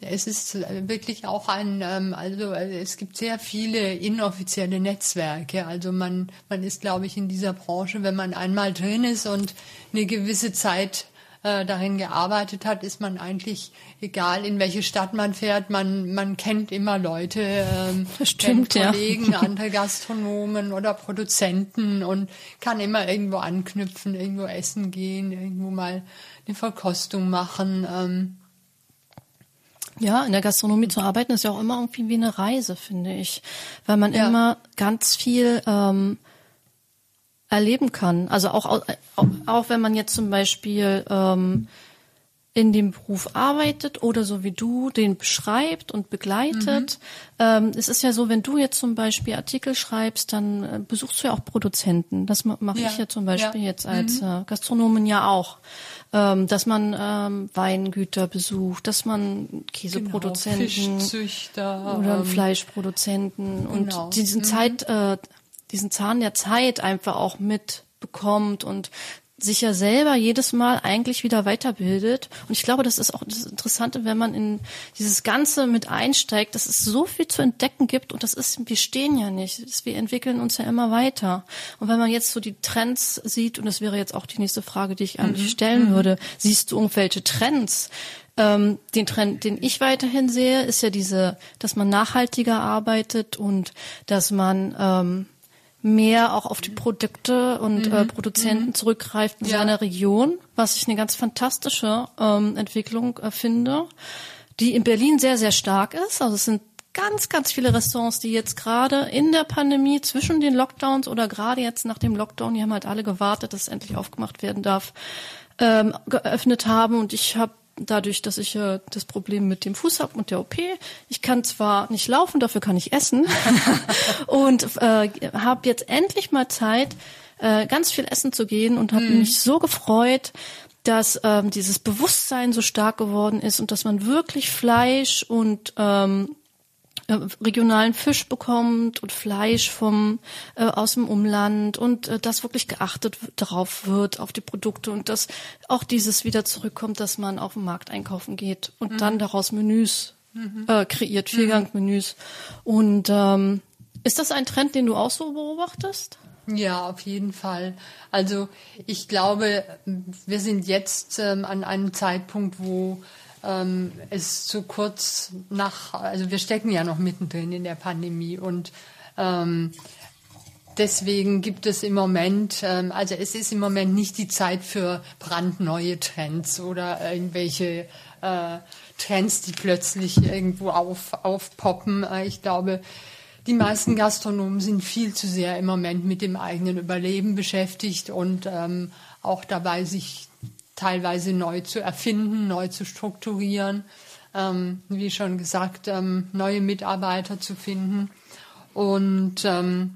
es ist wirklich auch ein, ähm, also äh, es gibt sehr viele inoffizielle Netzwerke. Also man, man ist, glaube ich, in dieser Branche, wenn man einmal drin ist und eine gewisse Zeit äh, darin gearbeitet hat, ist man eigentlich, egal in welche Stadt man fährt, man, man kennt immer Leute, ähm, stimmt, kennt ja. Kollegen, andere Gastronomen oder Produzenten und kann immer irgendwo anknüpfen, irgendwo essen gehen, irgendwo mal eine Verkostung machen. Ähm, Ja, in der Gastronomie zu arbeiten ist ja auch immer irgendwie wie eine Reise, finde ich, weil man Ja. immer ganz viel ähm, erleben kann. Also auch, auch, auch wenn man jetzt zum Beispiel ähm, in dem Beruf arbeitet oder so wie du den beschreibt und begleitet. Ähm, es ist ja so, wenn du jetzt zum Beispiel Artikel schreibst, dann äh, besuchst du ja auch Produzenten. Das ma- mache Ja, ich ja zum Beispiel ja. jetzt als äh, Gastronomin ja auch. Ähm, dass man ähm, Weingüter besucht, dass man Käseproduzenten Genau, Fischzüchter. oder ähm, Fleischproduzenten genau. und diesen Zeit, äh, diesen Zahn der Zeit einfach auch mitbekommt und sich ja selber jedes Mal eigentlich wieder weiterbildet. Und ich glaube, das ist auch das Interessante, wenn man in dieses Ganze mit einsteigt, dass es so viel zu entdecken gibt und das ist, wir stehen ja nicht. Wir entwickeln uns ja immer weiter. Und wenn man jetzt so die Trends sieht, und das wäre jetzt auch die nächste Frage, die ich an dich stellen würde, siehst du irgendwelche Trends? Ähm, den Trend, den ich weiterhin sehe, ist ja diese, dass man nachhaltiger arbeitet und dass man ähm, mehr auch auf die Produkte und äh, Produzenten zurückgreift in Ja. seiner Region, was ich eine ganz fantastische ähm, Entwicklung äh, finde, die in Berlin sehr, sehr stark ist. Also es sind ganz, ganz viele Restaurants, die jetzt gerade in der Pandemie zwischen den Lockdowns oder gerade jetzt nach dem Lockdown, die haben halt alle gewartet, dass es endlich aufgemacht werden darf, ähm, geöffnet haben. Und ich habe dadurch, dass ich äh, das Problem mit dem Fuß habe und der OP, ich kann zwar nicht laufen, dafür kann ich essen. Und äh, habe jetzt endlich mal Zeit, äh, ganz viel essen zu gehen und habe mich so gefreut, dass ähm, dieses Bewusstsein so stark geworden ist und dass man wirklich Fleisch und ähm, äh, regionalen Fisch bekommt und Fleisch vom äh, aus dem Umland und äh, dass wirklich geachtet darauf wird auf die Produkte und dass auch dieses wieder zurückkommt, dass man auf dem Markt einkaufen geht und dann daraus Menüs äh, kreiert, Viergangmenüs. Und ähm, ist das ein Trend, den du auch so beobachtest? Ja, auf jeden Fall. Also ich glaube, wir sind jetzt ähm, an einem Zeitpunkt, wo ähm, es zu kurz nach, also wir stecken ja noch mittendrin in der Pandemie und ähm, deswegen gibt es im Moment, ähm, also es ist im Moment nicht die Zeit für brandneue Trends oder irgendwelche äh, Trends, die plötzlich irgendwo auf, aufpoppen. Äh, ich glaube, die meisten Gastronomen sind viel zu sehr im Moment mit dem eigenen Überleben beschäftigt und ähm, auch dabei, sich teilweise neu zu erfinden, neu zu strukturieren, ähm, wie schon gesagt, ähm, neue Mitarbeiter zu finden. Und ähm,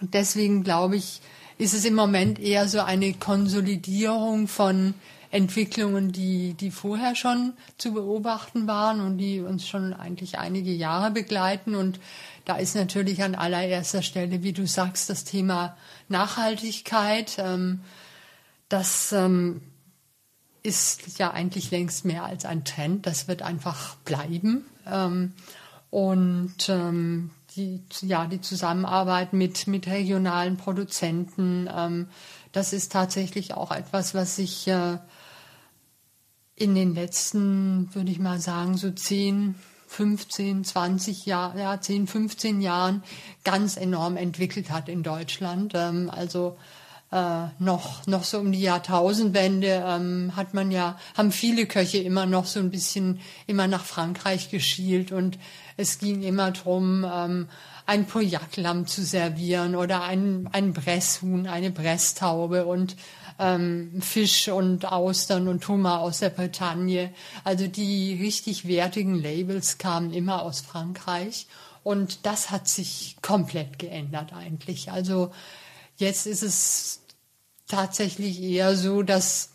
deswegen glaube ich, ist es im Moment eher so eine Konsolidierung von Entwicklungen, die, die vorher schon zu beobachten waren und die uns schon eigentlich einige Jahre begleiten. Und da ist natürlich an allererster Stelle, wie du sagst, das Thema Nachhaltigkeit. Ähm, das ähm, ist ja eigentlich längst mehr als ein Trend. Das wird einfach bleiben. Ähm, und ähm, die, ja, die Zusammenarbeit mit, mit regionalen Produzenten, ähm, das ist tatsächlich auch etwas, was sich äh, in den letzten, würde ich mal sagen, so 10, 15, 20 Jahren, ja, 10, 15 Jahren ganz enorm entwickelt hat in Deutschland. Ähm, also äh, noch, noch so um die Jahrtausendwende ähm, hat man ja, haben viele Köche immer noch so ein bisschen immer nach Frankreich geschielt und es ging immer drum, ähm, ein Pauillac-Lamm zu servieren oder ein, ein Bresshuhn, eine Bresstaube und ähm, Fisch und Austern und Hummer aus der Bretagne. Also die richtig wertigen Labels kamen immer aus Frankreich und das hat sich komplett geändert eigentlich. Also jetzt ist es tatsächlich eher so, dass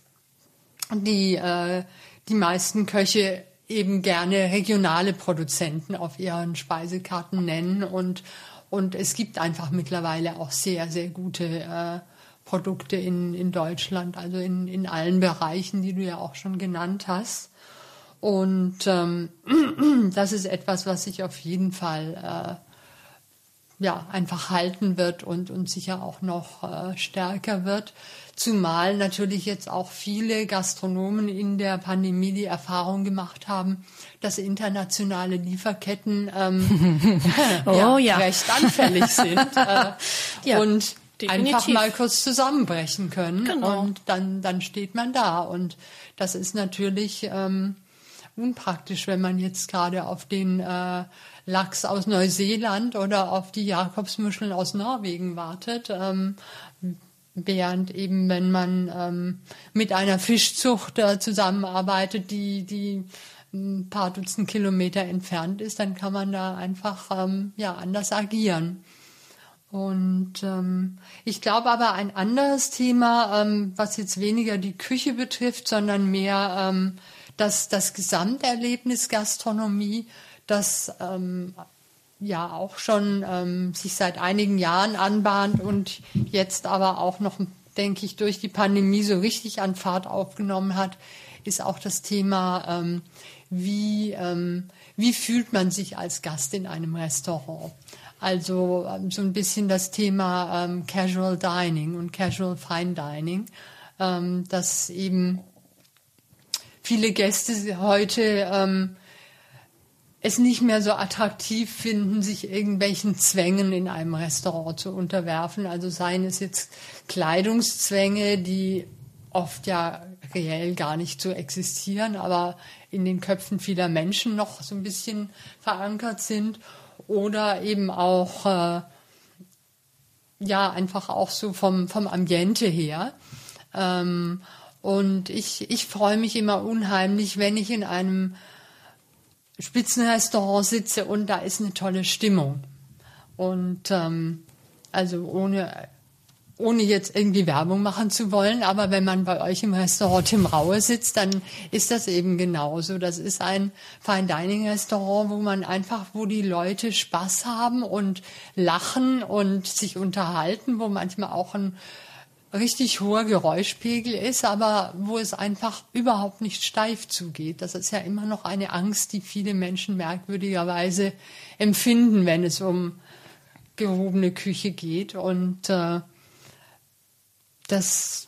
die, äh, die meisten Köche eben gerne regionale Produzenten auf ihren Speisekarten nennen und, und es gibt einfach mittlerweile auch sehr, sehr gute äh, Produkte in, in Deutschland, also in, in allen Bereichen, die du ja auch schon genannt hast. Und ähm, das ist etwas, was sich auf jeden Fall äh, ja, einfach halten wird und, und sicher auch noch äh, stärker wird. Zumal natürlich jetzt auch viele Gastronomen in der Pandemie die Erfahrung gemacht haben, dass internationale Lieferketten ähm, Oh ja. recht anfällig sind äh, Ja, und definitiv. einfach mal kurz zusammenbrechen können. Genau. Und dann, dann steht man da. Und das ist natürlich ähm, unpraktisch, wenn man jetzt gerade auf den äh, Lachs aus Neuseeland oder auf die Jakobsmuscheln aus Norwegen wartet. Ähm, während eben, wenn man ähm, mit einer Fischzucht äh, zusammenarbeitet, die, die ein paar Dutzend Kilometer entfernt ist, dann kann man da einfach ähm, ja anders agieren. Und ähm, ich glaube aber ein anderes Thema, ähm, was jetzt weniger die Küche betrifft, sondern mehr ähm, das, das Gesamterlebnis Gastronomie, das ähm, ja auch schon ähm, sich seit einigen Jahren anbahnt und jetzt aber auch noch, denke ich, durch die Pandemie so richtig an Fahrt aufgenommen hat, ist auch das Thema, ähm, wie, ähm, wie fühlt man sich als Gast in einem Restaurant. Also ähm, so ein bisschen das Thema ähm, Casual Dining und Casual Fine Dining, ähm, dass eben viele Gäste heute ähm, es nicht mehr so attraktiv finden, sich irgendwelchen Zwängen in einem Restaurant zu unterwerfen. Also seien es jetzt Kleidungszwänge, die oft ja reell gar nicht so existieren, aber in den Köpfen vieler Menschen noch so ein bisschen verankert sind oder eben auch äh, ja einfach auch so vom vom Ambiente her. Ähm, und ich ich freue mich immer unheimlich, wenn ich in einem Spitzenrestaurant sitze und da ist eine tolle Stimmung. Und ähm, also ohne ohne jetzt irgendwie Werbung machen zu wollen, aber wenn man bei euch im Restaurant Tim Raue sitzt, dann ist das eben genauso. Das ist ein Fine Dining Restaurant, wo man einfach, wo die Leute Spaß haben und lachen und sich unterhalten, wo manchmal auch ein richtig hoher Geräuschpegel ist, aber wo es einfach überhaupt nicht steif zugeht. Das ist ja immer noch eine Angst, die viele Menschen merkwürdigerweise empfinden, wenn es um gehobene Küche geht. Und äh, das,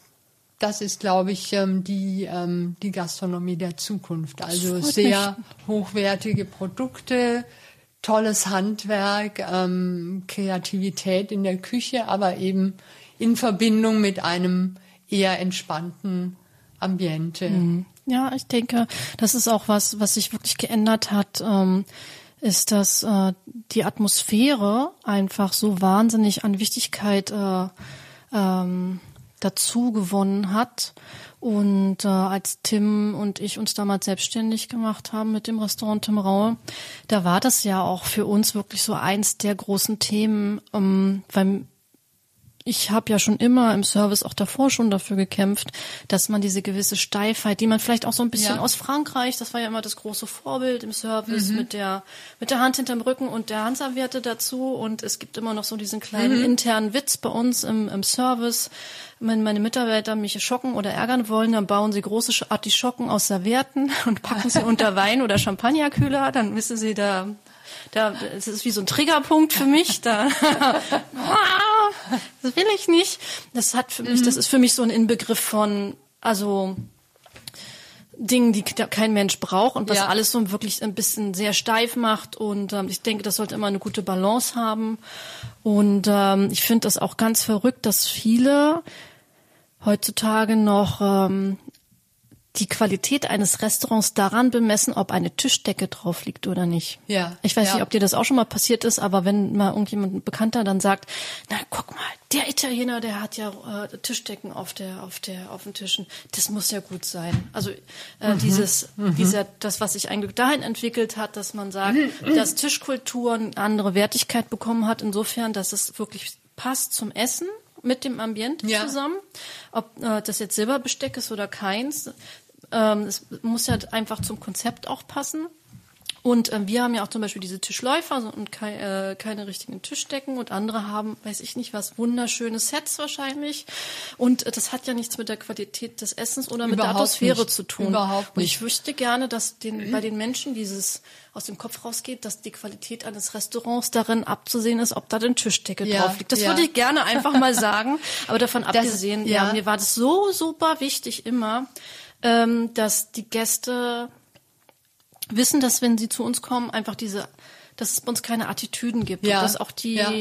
das ist, glaube ich, ähm, die, ähm, die Gastronomie der Zukunft. Also sehr mich. hochwertige Produkte, tolles Handwerk, ähm, Kreativität in der Küche, aber eben in Verbindung mit einem eher entspannten Ambiente. Mhm. Ja, ich denke, das ist auch was, was sich wirklich geändert hat. Ähm ist, dass äh, die Atmosphäre einfach so wahnsinnig an Wichtigkeit äh, ähm, dazu gewonnen hat. Und äh, als Tim und ich uns damals selbstständig gemacht haben mit dem Restaurant Tim Raue, da war das ja auch für uns wirklich so eins der großen Themen, ähm, weil ich habe ja schon immer im Service auch davor schon dafür gekämpft, dass man diese gewisse Steifheit, die man vielleicht auch so ein bisschen ja. aus Frankreich, das war ja immer das große Vorbild im Service mhm. mit der mit der Hand hinterm Rücken und der Handserviette dazu und es gibt immer noch so diesen kleinen mhm. internen Witz bei uns im, im Service. Wenn meine Mitarbeiter mich schocken oder ärgern wollen, dann bauen sie große Artischocken aus Servietten und packen sie unter Wein oder Champagnerkühler, dann wissen sie, da da, es ist wie so ein Triggerpunkt für mich. Da, das will ich nicht. Das hat für mich, das ist für mich so ein Inbegriff von, also Dingen, die kein Mensch braucht und was ja. alles so wirklich ein bisschen sehr steif macht. Und ähm, ich denke, das sollte immer eine gute Balance haben. Und ähm, ich finde das auch ganz verrückt, dass viele heutzutage noch ähm, die Qualität eines Restaurants daran bemessen, ob eine Tischdecke drauf liegt oder nicht. Ja. Ich weiß ja. nicht, ob dir das auch schon mal passiert ist, aber wenn mal irgendjemand ein Bekannter dann sagt, na guck mal, der Italiener, der hat ja äh, Tischdecken auf der auf der auf den Tischen, das muss ja gut sein. Also äh, mhm. dieses mhm. dieser das, was sich eigentlich dahin entwickelt hat, dass man sagt, mhm. dass Tischkultur eine andere Wertigkeit bekommen hat, insofern, dass es wirklich passt zum Essen mit dem Ambiente ja. zusammen. Ob äh, das jetzt Silberbesteck ist oder keins. Ähm, es muss ja einfach zum Konzept auch passen. Und äh, wir haben ja auch zum Beispiel diese Tischläufer und kei äh, keine richtigen Tischdecken und andere haben, weiß ich nicht was, wunderschöne Sets wahrscheinlich. Und äh, das hat ja nichts mit der Qualität des Essens oder mit Überhaupt der Atmosphäre nicht. zu tun. Überhaupt nicht. Und ich wüsste gerne, dass den, bei den Menschen dieses aus dem Kopf rausgeht, dass die Qualität eines Restaurants darin abzusehen ist, ob da eine Tischdecke ja, drauf liegt. Das ja. würde ich gerne einfach mal sagen. Aber davon das, abgesehen, ja. ja, mir war das so super wichtig immer, ähm, dass die Gäste wissen, dass wenn sie zu uns kommen, einfach diese, dass es bei uns keine Attitüden gibt ja. und dass auch die ja.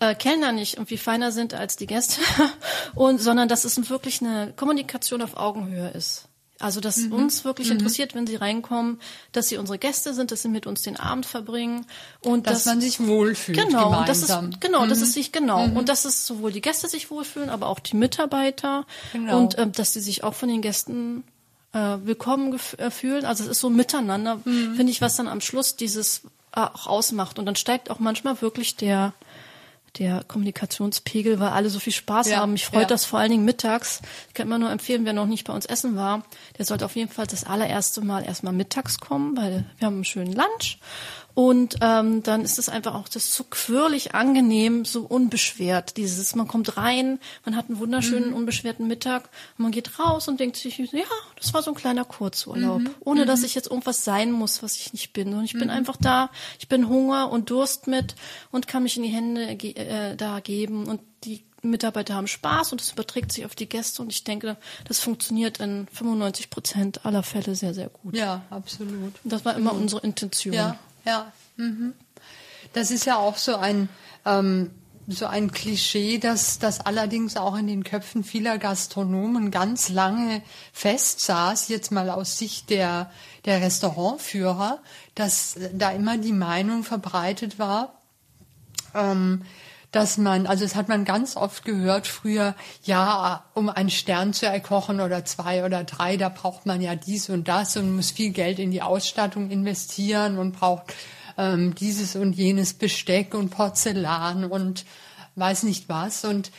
äh, Kellner nicht irgendwie feiner sind als die Gäste und sondern dass es wirklich eine Kommunikation auf Augenhöhe ist. Also, dass Mhm. uns wirklich interessiert, wenn sie reinkommen, dass sie unsere Gäste sind, dass sie mit uns den Abend verbringen und Dass man sich wohlfühlt Genau, und das gemeinsam. ist, genau, dass es sich, genau, und dass es sowohl die Gäste sich wohlfühlen, aber auch die Mitarbeiter Genau. und ähm, dass sie sich auch von den Gästen äh, willkommen äh, fühlen. Also es ist so miteinander, finde ich, was dann am Schluss dieses äh, auch ausmacht. Und dann steigt auch manchmal wirklich der der Kommunikationspegel, weil alle so viel Spaß Ja, haben. Mich freut ja. das vor allen Dingen mittags. Ich kann immer nur empfehlen, wer noch nicht bei uns essen war, der sollte auf jeden Fall das allererste Mal erstmal mittags kommen, weil wir haben einen schönen Lunch. Und ähm, dann ist es einfach auch das so quirlig angenehm, so unbeschwert. Dieses, man kommt rein, man hat einen wunderschönen, Mhm. unbeschwerten Mittag man geht raus und denkt sich, ja, das war so ein kleiner Kurzurlaub. Mhm. Ohne dass ich jetzt irgendwas sein muss, was ich nicht bin. Und ich bin einfach da, ich bin Hunger und Durst mit und kann mich in die Hände ge äh, da geben. Und die Mitarbeiter haben Spaß und es überträgt sich auf die Gäste. Und ich denke, das funktioniert in 95 Prozent aller Fälle sehr, sehr gut. Ja, absolut. Und das war immer unsere Intention. Ja, ja. Mhm. Das ist ja auch so ein ähm, so ein Klischee, dass das allerdings auch in den Köpfen vieler Gastronomen ganz lange festsaß, jetzt mal aus Sicht der, der Restaurantführer, dass da immer die Meinung verbreitet war, ähm, dass man, also das hat man ganz oft gehört früher, ja, um einen Stern zu erkochen oder zwei oder drei, da braucht man ja dies und das und muss viel Geld in die Ausstattung investieren und braucht ähm, dieses und jenes Besteck und Porzellan und weiß nicht was. Und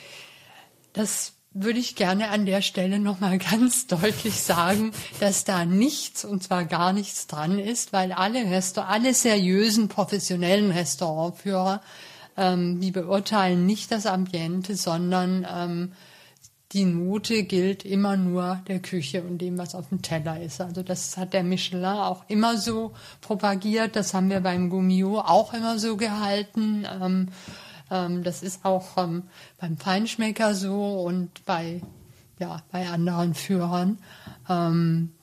das würde ich gerne an der Stelle nochmal ganz deutlich sagen, dass da nichts, und zwar gar nichts dran ist, weil alle Restaur alle seriösen, professionellen Restaurantführer, ähm, die beurteilen nicht das Ambiente, sondern ähm, die Note gilt immer nur der Küche und dem, was auf dem Teller ist. Also das hat der Michelin auch immer so propagiert. Das haben wir beim Gummio auch immer so gehalten. Ähm, ähm, das ist auch ähm, beim Feinschmecker so und bei, ja, bei anderen Führern. Ähm,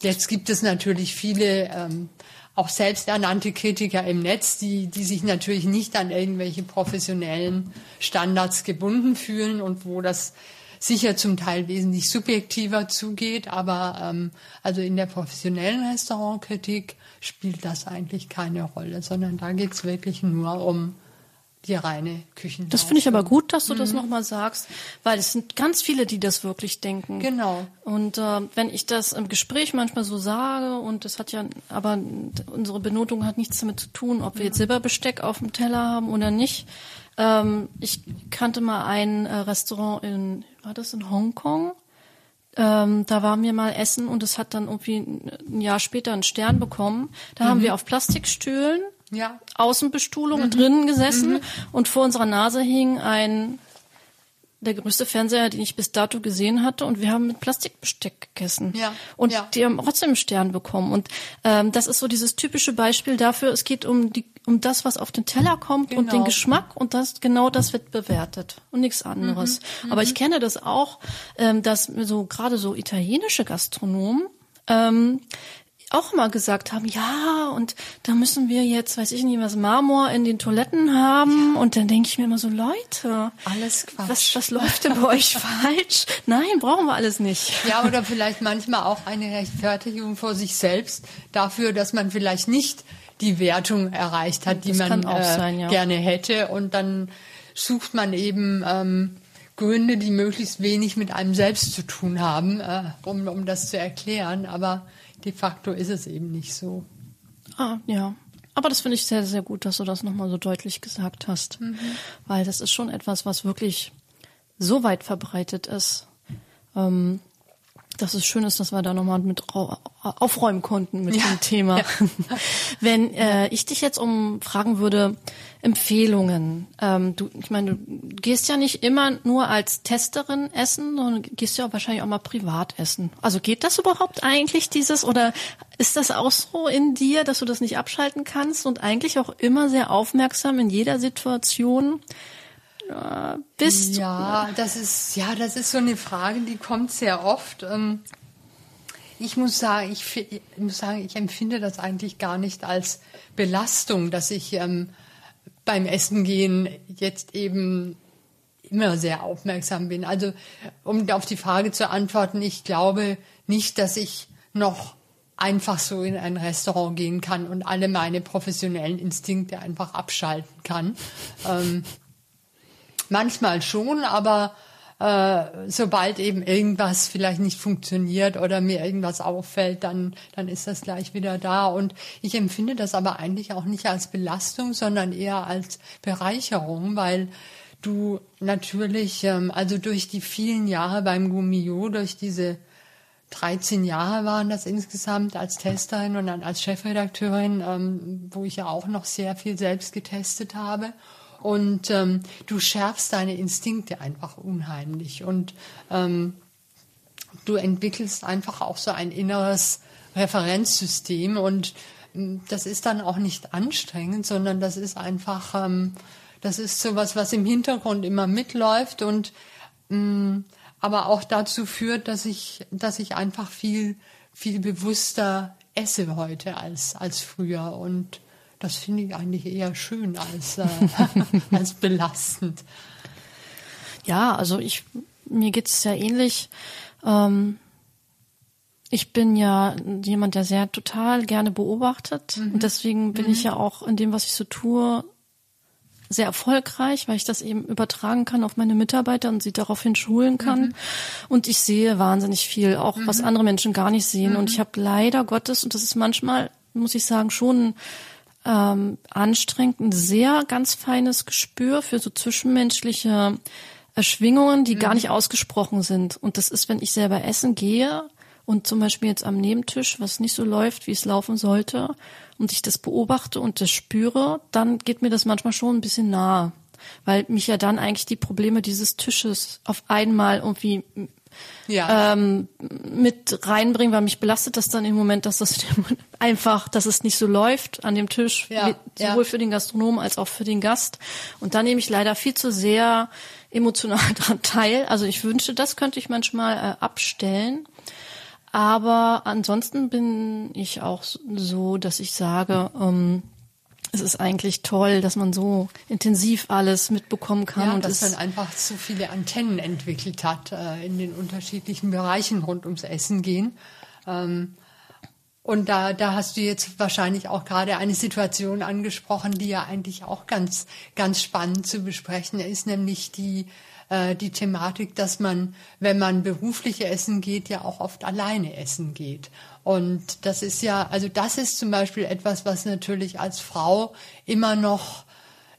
jetzt gibt es natürlich viele ähm, auch selbsternannte Kritiker im Netz, die, die sich natürlich nicht an irgendwelche professionellen Standards gebunden fühlen und wo das sicher zum Teil wesentlich subjektiver zugeht, aber ähm, also in der professionellen Restaurantkritik spielt das eigentlich keine Rolle, sondern da geht's wirklich nur um die reine Küchen. Das finde ich aber gut, dass du das nochmal sagst, weil es sind ganz viele, die das wirklich denken. Genau. Und äh, wenn ich das im Gespräch manchmal so sage, und das hat ja, aber unsere Benotung hat nichts damit zu tun, ob wir jetzt Silberbesteck auf dem Teller haben oder nicht. Ähm, ich kannte mal ein äh, Restaurant in, war das in Hongkong? Ähm, da waren wir mal essen und es hat dann irgendwie ein ein Jahr später einen Stern bekommen. Da haben wir auf Plastikstühlen Ja. Außenbestuhlung und drinnen gesessen und vor unserer Nase hing ein der größte Fernseher, den ich bis dato gesehen hatte, und wir haben mit Plastikbesteck gegessen. Ja, Und ja. die haben trotzdem einen Stern bekommen. Und ähm, das ist so dieses typische Beispiel dafür, es geht um die um das, was auf den Teller kommt und Genau. den Geschmack und das genau das wird bewertet und nichts anderes. Mhm, Aber ich kenne das auch, ähm, dass so gerade so italienische Gastronomen ähm, auch immer gesagt haben, ja, und da müssen wir jetzt, weiß ich nicht, was Marmor in den Toiletten haben. Und dann denke ich mir immer so, Leute, Alles Quatsch. was, was läuft denn bei euch falsch? Nein, brauchen wir alles nicht. Ja, oder vielleicht manchmal auch eine Rechtfertigung vor sich selbst dafür, dass man vielleicht nicht die Wertung erreicht hat, die Das man äh, sein, ja. gerne hätte. Und dann sucht man eben ähm, Gründe, die möglichst wenig mit einem selbst zu tun haben, äh, um, um das zu erklären. Aber de facto ist es eben nicht so. Ah, ja. Aber das finde ich sehr, sehr gut, dass du das nochmal so deutlich gesagt hast. Weil das ist schon etwas, was wirklich so weit verbreitet ist, ähm, dass es schön ist, dass wir da nochmal mit aufräumen konnten mit Ja, dem Thema. Wenn äh, ich dich jetzt um fragen würde, Empfehlungen. Ähm, du, ich meine, du gehst ja nicht immer nur als Testerin essen, sondern gehst ja auch wahrscheinlich auch mal privat essen. Also geht das überhaupt eigentlich dieses oder ist das auch so in dir, dass du das nicht abschalten kannst und eigentlich auch immer sehr aufmerksam in jeder Situation äh, bist? Ja, das ist, ja, das ist so eine Frage, die kommt sehr oft. Ähm, Ich muss sagen, ich, ich muss sagen, ich empfinde das eigentlich gar nicht als Belastung, dass ich ähm, beim Essen gehen jetzt eben immer sehr aufmerksam bin. Also um auf die Frage zu antworten, ich glaube, nicht, dass ich noch einfach so in ein Restaurant gehen kann und alle meine professionellen Instinkte einfach abschalten kann. Ähm, manchmal schon, aber äh, sobald eben irgendwas vielleicht nicht funktioniert oder mir irgendwas auffällt, dann, dann ist das gleich wieder da. Und ich empfinde das aber eigentlich auch nicht als Belastung, sondern eher als Bereicherung, weil du natürlich, ähm, also durch die vielen Jahre beim Gummio, durch diese 13 Jahre waren das insgesamt als Testerin und dann als Chefredakteurin, ähm, wo ich ja auch noch sehr viel selbst getestet habe. Und ähm, du schärfst deine Instinkte einfach unheimlich. Und ähm, du entwickelst einfach auch so ein inneres Referenzsystem. Und ähm, das ist dann auch nicht anstrengend, sondern das ist einfach, ähm, das ist sowas, was im Hintergrund immer mitläuft. Und ähm, aber auch dazu führt, dass ich, dass ich einfach viel, viel bewusster esse heute als, als früher. Und das finde ich eigentlich eher schön als, äh, als belastend. Ja, also ich, mir geht's ja ähnlich. Ähm, ich bin ja jemand, der sehr total gerne beobachtet. Mhm. Und deswegen bin mhm. ich ja auch in dem, was ich so tue, sehr erfolgreich, weil ich das eben übertragen kann auf meine Mitarbeiter und sie daraufhin schulen kann. Mhm. Und ich sehe wahnsinnig viel, auch mhm. was andere Menschen gar nicht sehen. Mhm. Und ich habe leider Gottes, und das ist manchmal, muss ich sagen, schon ähm, anstrengend, ein sehr ganz feines Gespür für so zwischenmenschliche Erschwingungen, die gar mhm. nicht ausgesprochen sind. Und das ist, wenn ich selber essen gehe und zum Beispiel jetzt am Nebentisch, was nicht so läuft, wie es laufen sollte, und ich das beobachte und das spüre, dann geht mir das manchmal schon ein bisschen nahe, weil mich ja dann eigentlich die Probleme dieses Tisches auf einmal irgendwie ja. ähm, mit reinbringen, weil mich belastet das dann im Moment, dass das einfach, dass es nicht so läuft an dem Tisch, ja. mit, sowohl ja. für den Gastronomen als auch für den Gast. Und da nehme ich leider viel zu sehr emotional daran teil. Also ich wünschte, das könnte ich manchmal äh, abstellen. Aber ansonsten bin ich auch so, dass ich sage, ähm, es ist eigentlich toll, dass man so intensiv alles mitbekommen kann. Ja, und dass man einfach so viele Antennen entwickelt hat äh, in den unterschiedlichen Bereichen rund ums Essen gehen. Ähm, und da, da hast du jetzt wahrscheinlich auch gerade eine Situation angesprochen, die ja eigentlich auch ganz, ganz spannend zu besprechen ist, nämlich die äh, die Thematik, dass man, wenn man beruflich essen geht, ja auch oft alleine essen geht. Und das ist ja, also das ist zum Beispiel etwas, was natürlich als Frau immer noch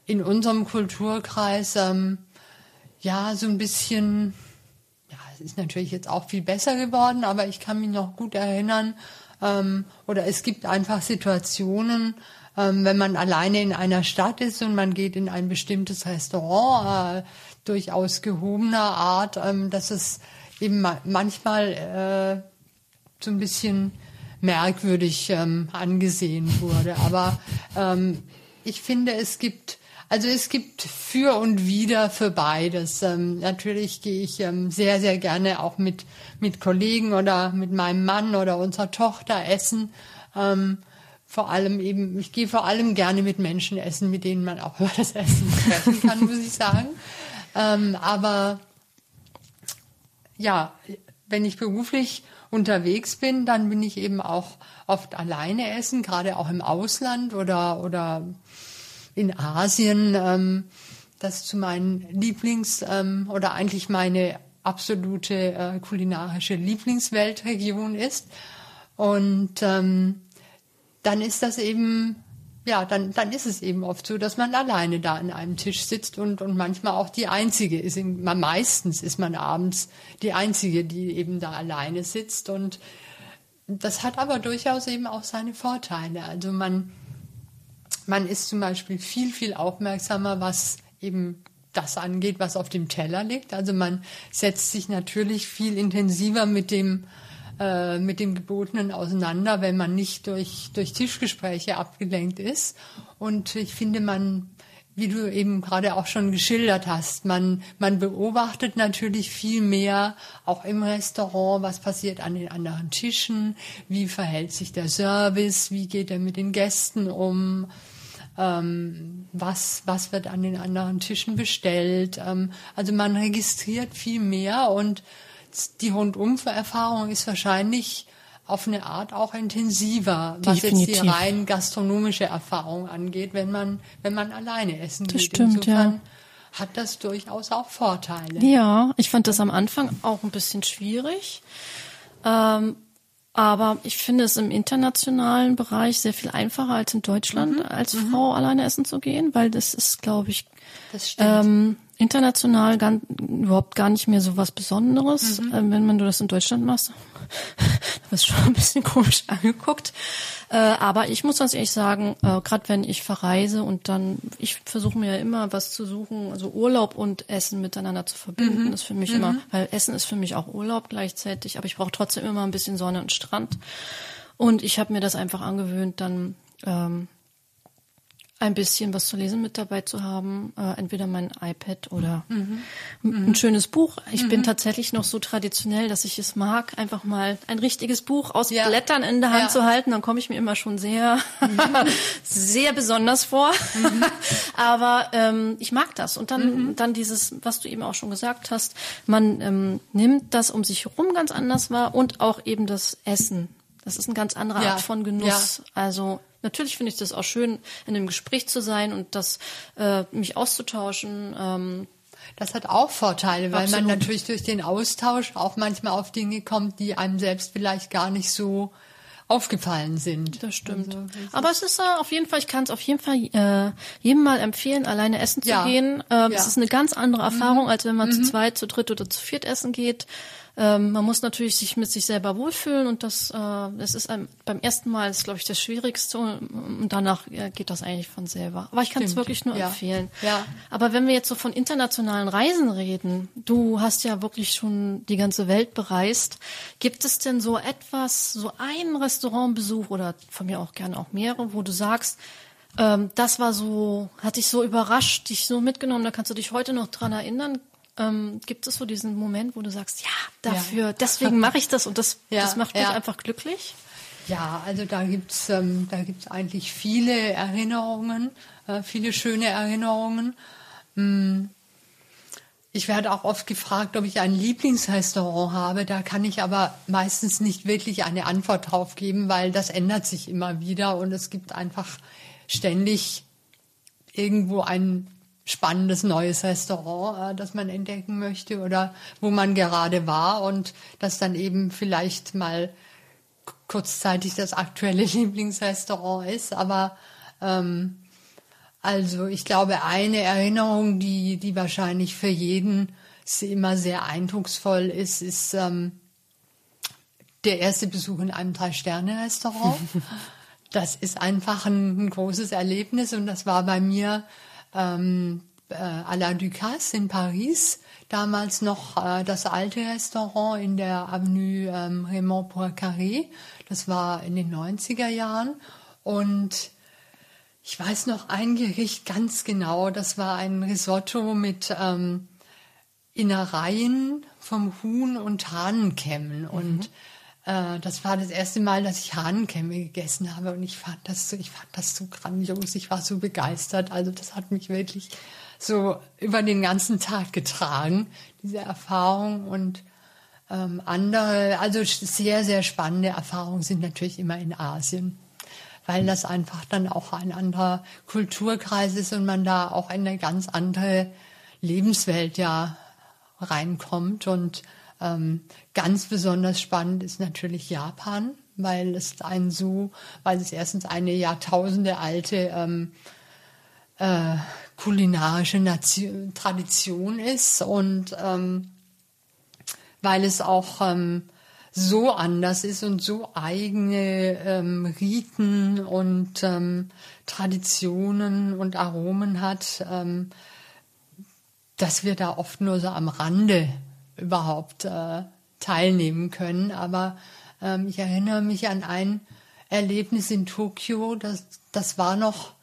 in unserem Kulturkreis ähm, ja so ein bisschen, ja, es ist natürlich jetzt auch viel besser geworden, aber ich kann mich noch gut erinnern, ähm, oder es gibt einfach Situationen, ähm, wenn man alleine in einer Stadt ist und man geht in ein bestimmtes Restaurant, äh, durchaus gehobener Art, ähm, dass es eben manchmal äh, so ein bisschen merkwürdig ähm, angesehen wurde. Aber ähm, ich finde, es gibt also es gibt für und wieder für beides. Ähm, natürlich gehe ich ähm, sehr, sehr gerne auch mit, mit Kollegen oder mit meinem Mann oder unserer Tochter essen. Ähm, vor allem eben, ich gehe vor allem gerne mit Menschen essen, mit denen man auch über das Essen sprechen kann, muss ich sagen. Ähm, aber ja, wenn ich beruflich unterwegs bin, dann bin ich eben auch oft alleine essen, gerade auch im Ausland oder, oder in Asien. Ähm, das zu meinen Lieblings- ähm, oder eigentlich meine absolute äh, kulinarische Lieblingsweltregion ist. Und ähm, dann ist das eben ja, dann, dann ist es eben oft so, dass man alleine da an einem Tisch sitzt und, und manchmal auch die Einzige ist. Meistens ist man abends die Einzige, die eben da alleine sitzt. Und das hat aber durchaus eben auch seine Vorteile. Also man, man ist zum Beispiel viel, viel aufmerksamer, was eben das angeht, was auf dem Teller liegt. Also man setzt sich natürlich viel intensiver mit dem äh, mit dem Gebotenen auseinander, wenn man nicht durch, durch Tischgespräche abgelenkt ist. Und ich finde, man, wie du eben gerade auch schon geschildert hast, man, man beobachtet natürlich viel mehr, auch im Restaurant, was passiert an den anderen Tischen, wie verhält sich der Service, wie geht er mit den Gästen um, ähm, was, was wird an den anderen Tischen bestellt. Ähm, also man registriert viel mehr und die Rundum-Erfahrung ist wahrscheinlich auf eine Art auch intensiver, was Definitiv. jetzt die rein gastronomische Erfahrung angeht, wenn man, wenn man alleine essen Das geht. stimmt, Insofern ja. hat das durchaus auch Vorteile. Ja, ich fand das am Anfang auch ein bisschen schwierig. Ähm, aber ich finde es im internationalen Bereich sehr viel einfacher als in Deutschland, als Frau alleine essen zu gehen, weil das ist, glaube ich, Das stimmt. ähm, international gar, überhaupt gar nicht mehr so was Besonderes. Ähm, wenn man du das in Deutschland machst, da wirst schon ein bisschen komisch angeguckt. Äh, aber ich muss ganz ehrlich sagen, äh, gerade wenn ich verreise und dann, ich versuche mir ja immer was zu suchen, also Urlaub und Essen miteinander zu verbinden, ist für mich immer, weil Essen ist für mich auch Urlaub gleichzeitig, aber ich brauche trotzdem immer ein bisschen Sonne und Strand. Und ich habe mir das einfach angewöhnt, dann ähm, ein bisschen was zu lesen mit dabei zu haben, äh, entweder mein iPad oder Mhm. ein schönes Buch. Ich bin tatsächlich noch so traditionell, dass ich es mag, einfach mal ein richtiges Buch aus Ja. Blättern in der Hand Ja. zu halten. Dann komme ich mir immer schon sehr, sehr besonders vor. Mhm. Aber ähm, ich mag das. Und dann, dann dieses, was du eben auch schon gesagt hast, man ähm, nimmt das um sich herum ganz anders wahr und auch eben das Essen. Das ist eine ganz andere Ja. Art von Genuss. Also natürlich finde ich das auch schön, in einem Gespräch zu sein und das äh, mich auszutauschen. Ähm, Das hat auch Vorteile, weil Absolut. man natürlich durch den Austausch auch manchmal auf Dinge kommt, die einem selbst vielleicht gar nicht so aufgefallen sind. das stimmt. Also, Aber es ist äh, auf jeden Fall, ich kann es auf jeden Fall äh, jedem mal empfehlen, alleine essen zu Ja. gehen. Ähm, Ja. Es ist eine ganz andere Erfahrung, als wenn man zu zweit, zu dritt oder zu viert essen geht. Ähm, man muss natürlich sich mit sich selber wohlfühlen und das, äh, das ist einem, beim ersten Mal ist, glaube ich, das Schwierigste und danach äh, geht das eigentlich von selber. Aber ich kann es wirklich nur Ja. empfehlen. Ja. Aber wenn wir jetzt so von internationalen Reisen reden, du hast ja wirklich schon die ganze Welt bereist. Gibt es denn so etwas, so einen Restaurantbesuch oder von mir auch gerne auch mehrere, wo du sagst, ähm, das war so, hat dich so überrascht, dich so mitgenommen, da kannst du dich heute noch dran erinnern? Ähm, gibt es so diesen Moment, wo du sagst, ja, dafür, deswegen mache ich das und das, Ja, das macht mich ja. einfach glücklich? Ja, also da gibt's ähm, da gibt's eigentlich viele Erinnerungen, äh, viele schöne Erinnerungen. Hm. Ich werde auch oft gefragt, ob ich ein Lieblingsrestaurant habe. Da kann ich aber meistens nicht wirklich eine Antwort drauf geben, weil das ändert sich immer wieder und es gibt einfach ständig irgendwo ein spannendes neues Restaurant, äh, das man entdecken möchte oder wo man gerade war und das dann eben vielleicht mal kurzzeitig das aktuelle Lieblingsrestaurant ist. Aber ähm, also ich glaube, eine Erinnerung, die, die wahrscheinlich für jeden immer sehr eindrucksvoll ist, ist ähm, der erste Besuch in einem Drei-Sterne-Restaurant. Das ist einfach ein, ein großes Erlebnis und das war bei mir ähm, äh, à la Ducasse in Paris, damals noch äh, das alte Restaurant in der Avenue ähm, Raymond Poincaré. Das war in den 90er Jahren und ich weiß noch ein Gericht ganz genau, das war ein Risotto mit ähm, Innereien vom Huhn und Hahnenkämmen. Und äh, das war das erste Mal, dass ich Hahnenkämme gegessen habe. Und ich fand das so, ich fand das so grandios. Ich war so begeistert. Also das hat mich wirklich so über den ganzen Tag getragen, diese Erfahrung. Und ähm, andere, also sehr, sehr spannende Erfahrungen sind natürlich immer in Asien weil das einfach dann auch ein anderer Kulturkreis ist und man da auch in eine ganz andere Lebenswelt ja reinkommt. Und ähm, ganz besonders spannend ist natürlich Japan, weil es ein so, weil es erstens eine Jahrtausende alte ähm, äh, kulinarische Nation, Tradition ist und ähm, weil es auch ähm, so anders ist und so eigene ähm, Riten und ähm, Traditionen und Aromen hat, ähm, dass wir da oft nur so am Rande überhaupt äh, teilnehmen können. Aber ähm, ich erinnere mich an ein Erlebnis in Tokio, das, das war noch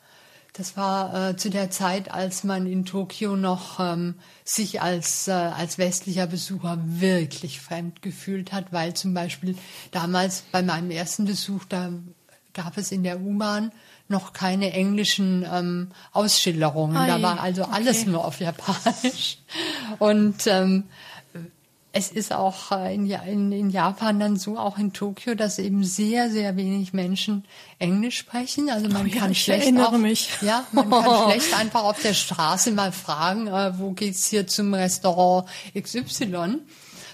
das war äh, zu der Zeit, als man in Tokio noch ähm, sich als, äh, als westlicher Besucher wirklich fremd gefühlt hat, weil zum Beispiel damals bei meinem ersten Besuch, da gab es in der U-Bahn noch keine englischen ähm, Ausschilderungen. Ei, da war also alles okay. nur auf Japanisch. Und ähm, es ist auch äh, in, in, in, Japan dann so, auch in Tokio, dass eben sehr, sehr wenig Menschen Englisch sprechen. Also man oh, kann ja, schlecht auch, mich. ja, man kann schlecht einfach auf der Straße mal fragen, äh, wo geht's hier zum Restaurant XY,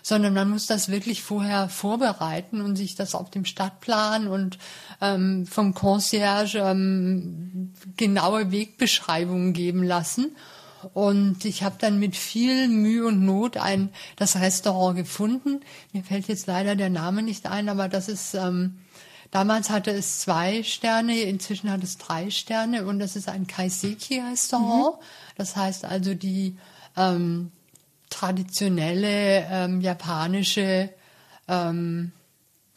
sondern man muss das wirklich vorher vorbereiten und sich das auf dem Stadtplan und ähm, vom Concierge ähm, genaue Wegbeschreibungen geben lassen. Und ich habe dann mit viel Mühe und Not ein das Restaurant gefunden. Mir fällt jetzt leider der Name nicht ein, aber das ist ähm, damals hatte es zwei Sterne, inzwischen hat es drei Sterne und das ist ein Kaiseki-Restaurant. Mhm. Das heißt also die ähm, traditionelle ähm, japanische ähm,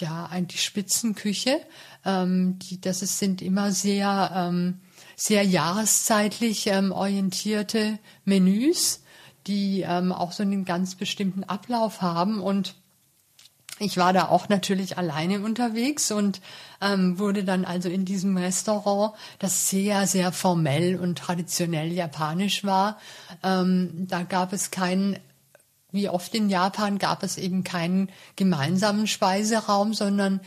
ja eigentlich Spitzenküche. Ähm, die das ist, sind immer sehr ähm, sehr jahreszeitlich ähm, orientierte Menüs, die ähm, auch so einen ganz bestimmten Ablauf haben und ich war da auch natürlich alleine unterwegs und ähm, wurde dann also in diesem Restaurant, das sehr, sehr formell und traditionell japanisch war. Ähm, da gab es keinen, wie oft in Japan, gab es eben keinen gemeinsamen Speiseraum, sondern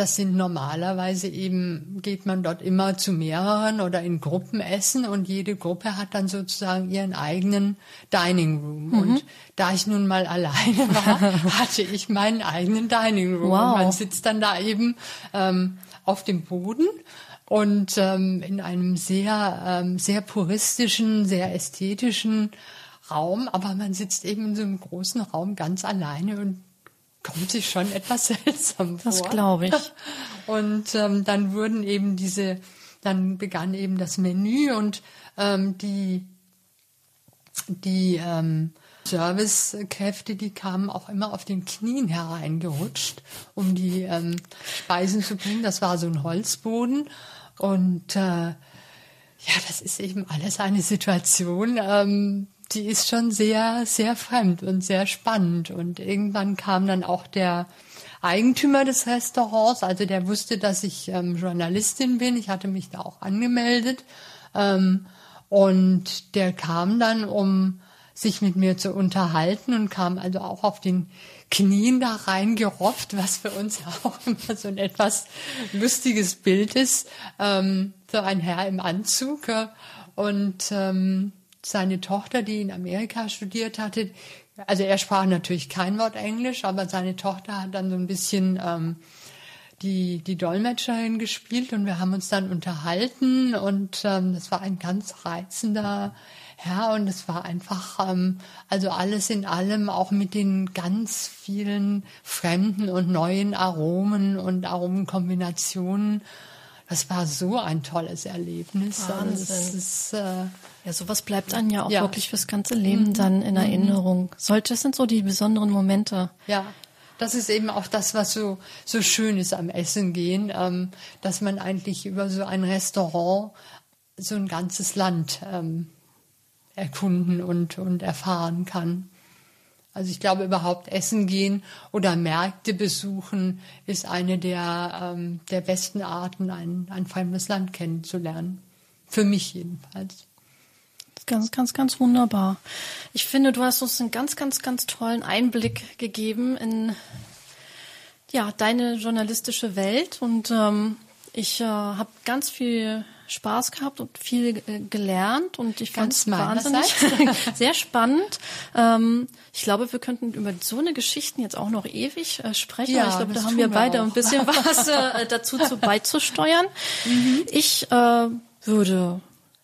das sind normalerweise eben, geht man dort immer zu mehreren oder in Gruppen essen und jede Gruppe hat dann sozusagen ihren eigenen Dining Room. Mhm. Und da ich nun mal alleine war, hatte ich meinen eigenen Dining Room. Wow. Und man sitzt dann da eben ähm, auf dem Boden und ähm, in einem sehr, ähm, sehr puristischen, sehr ästhetischen Raum, aber man sitzt eben in so einem großen Raum ganz alleine und kommt sich schon etwas seltsam vor. Das glaube ich. Und ähm, dann wurden eben diese, dann begann eben das Menü und ähm, die die ähm, Servicekräfte, die kamen auch immer auf den Knien hereingerutscht, um die ähm, Speisen zu bringen. Das war so ein Holzboden und äh, ja, das ist eben alles eine Situation. Ähm, die ist schon sehr, sehr fremd und sehr spannend. Und irgendwann kam dann auch der Eigentümer des Restaurants, also der wusste, dass ich ähm, Journalistin bin. Ich hatte mich da auch angemeldet. Ähm, und der kam dann, um sich mit mir zu unterhalten und kam also auch auf den Knien da reingerofft, was für uns auch immer so ein etwas lustiges Bild ist. Ähm, so ein Herr im Anzug. Und ähm, seine Tochter, die in Amerika studiert hatte, also er sprach natürlich kein Wort Englisch, aber seine Tochter hat dann so ein bisschen ähm, die, die Dolmetscherin gespielt und wir haben uns dann unterhalten und ähm, das war ein ganz reizender Herr und es war einfach, ähm, also alles in allem auch mit den ganz vielen fremden und neuen Aromen und Aromenkombinationen das war so ein tolles Erlebnis. Wahnsinn. Also ist, äh, ja, sowas bleibt dann ja auch ja. wirklich fürs ganze Leben mhm. dann in mhm. Erinnerung. Sollte, das sind so die besonderen Momente. Ja. Das ist eben auch das, was so, so schön ist am Essen gehen, ähm, dass man eigentlich über so ein Restaurant so ein ganzes Land ähm, erkunden und, und erfahren kann. Also ich glaube überhaupt Essen gehen oder Märkte besuchen ist eine der, ähm, der besten Arten, ein, ein fremdes Land kennenzulernen. Für mich jedenfalls. Ganz, ganz, ganz wunderbar. Ich finde, du hast uns einen ganz, ganz, ganz tollen Einblick gegeben in ja deine journalistische Welt und ähm, ich äh, habe ganz viel Spaß gehabt und viel äh, gelernt und ich fand es wahnsinnig sehr spannend. Ähm, ich glaube, wir könnten über so eine Geschichten jetzt auch noch ewig äh, sprechen. Ja, ich glaube, da haben wir beide wir ein bisschen was äh, dazu zu beizusteuern. Mhm. Ich äh, würde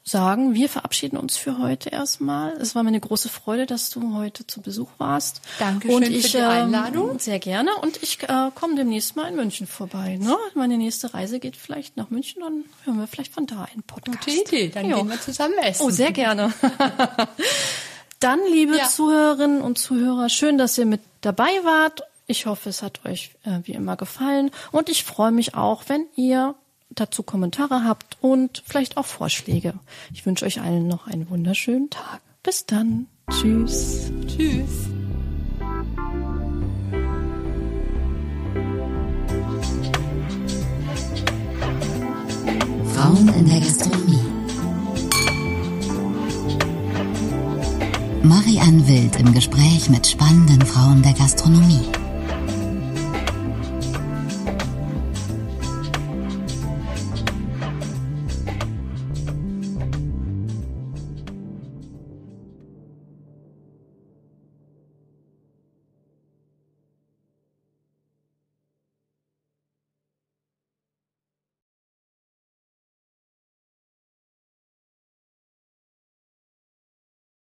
sagen, wir verabschieden uns für heute erstmal. Es war mir eine große Freude, dass du heute zu Besuch warst. Danke schön ich, für die Einladung. Ähm, sehr gerne. Und ich äh, komme demnächst mal in München vorbei. Ne? Meine nächste Reise geht vielleicht nach München, dann hören wir vielleicht von da einen Podcast. Gute Idee, dann jo. gehen wir zusammen essen. Oh, sehr gerne. dann, liebe ja. Zuhörerinnen und Zuhörer, schön, dass ihr mit dabei wart. Ich hoffe, es hat euch äh, wie immer gefallen. Und ich freue mich auch, wenn ihr dazu Kommentare habt und vielleicht auch Vorschläge. Ich wünsche euch allen noch einen wunderschönen Tag. Bis dann. Tschüss. Tschüss. Frauen in der Gastronomie. Marianne Wild im Gespräch mit spannenden Frauen der Gastronomie.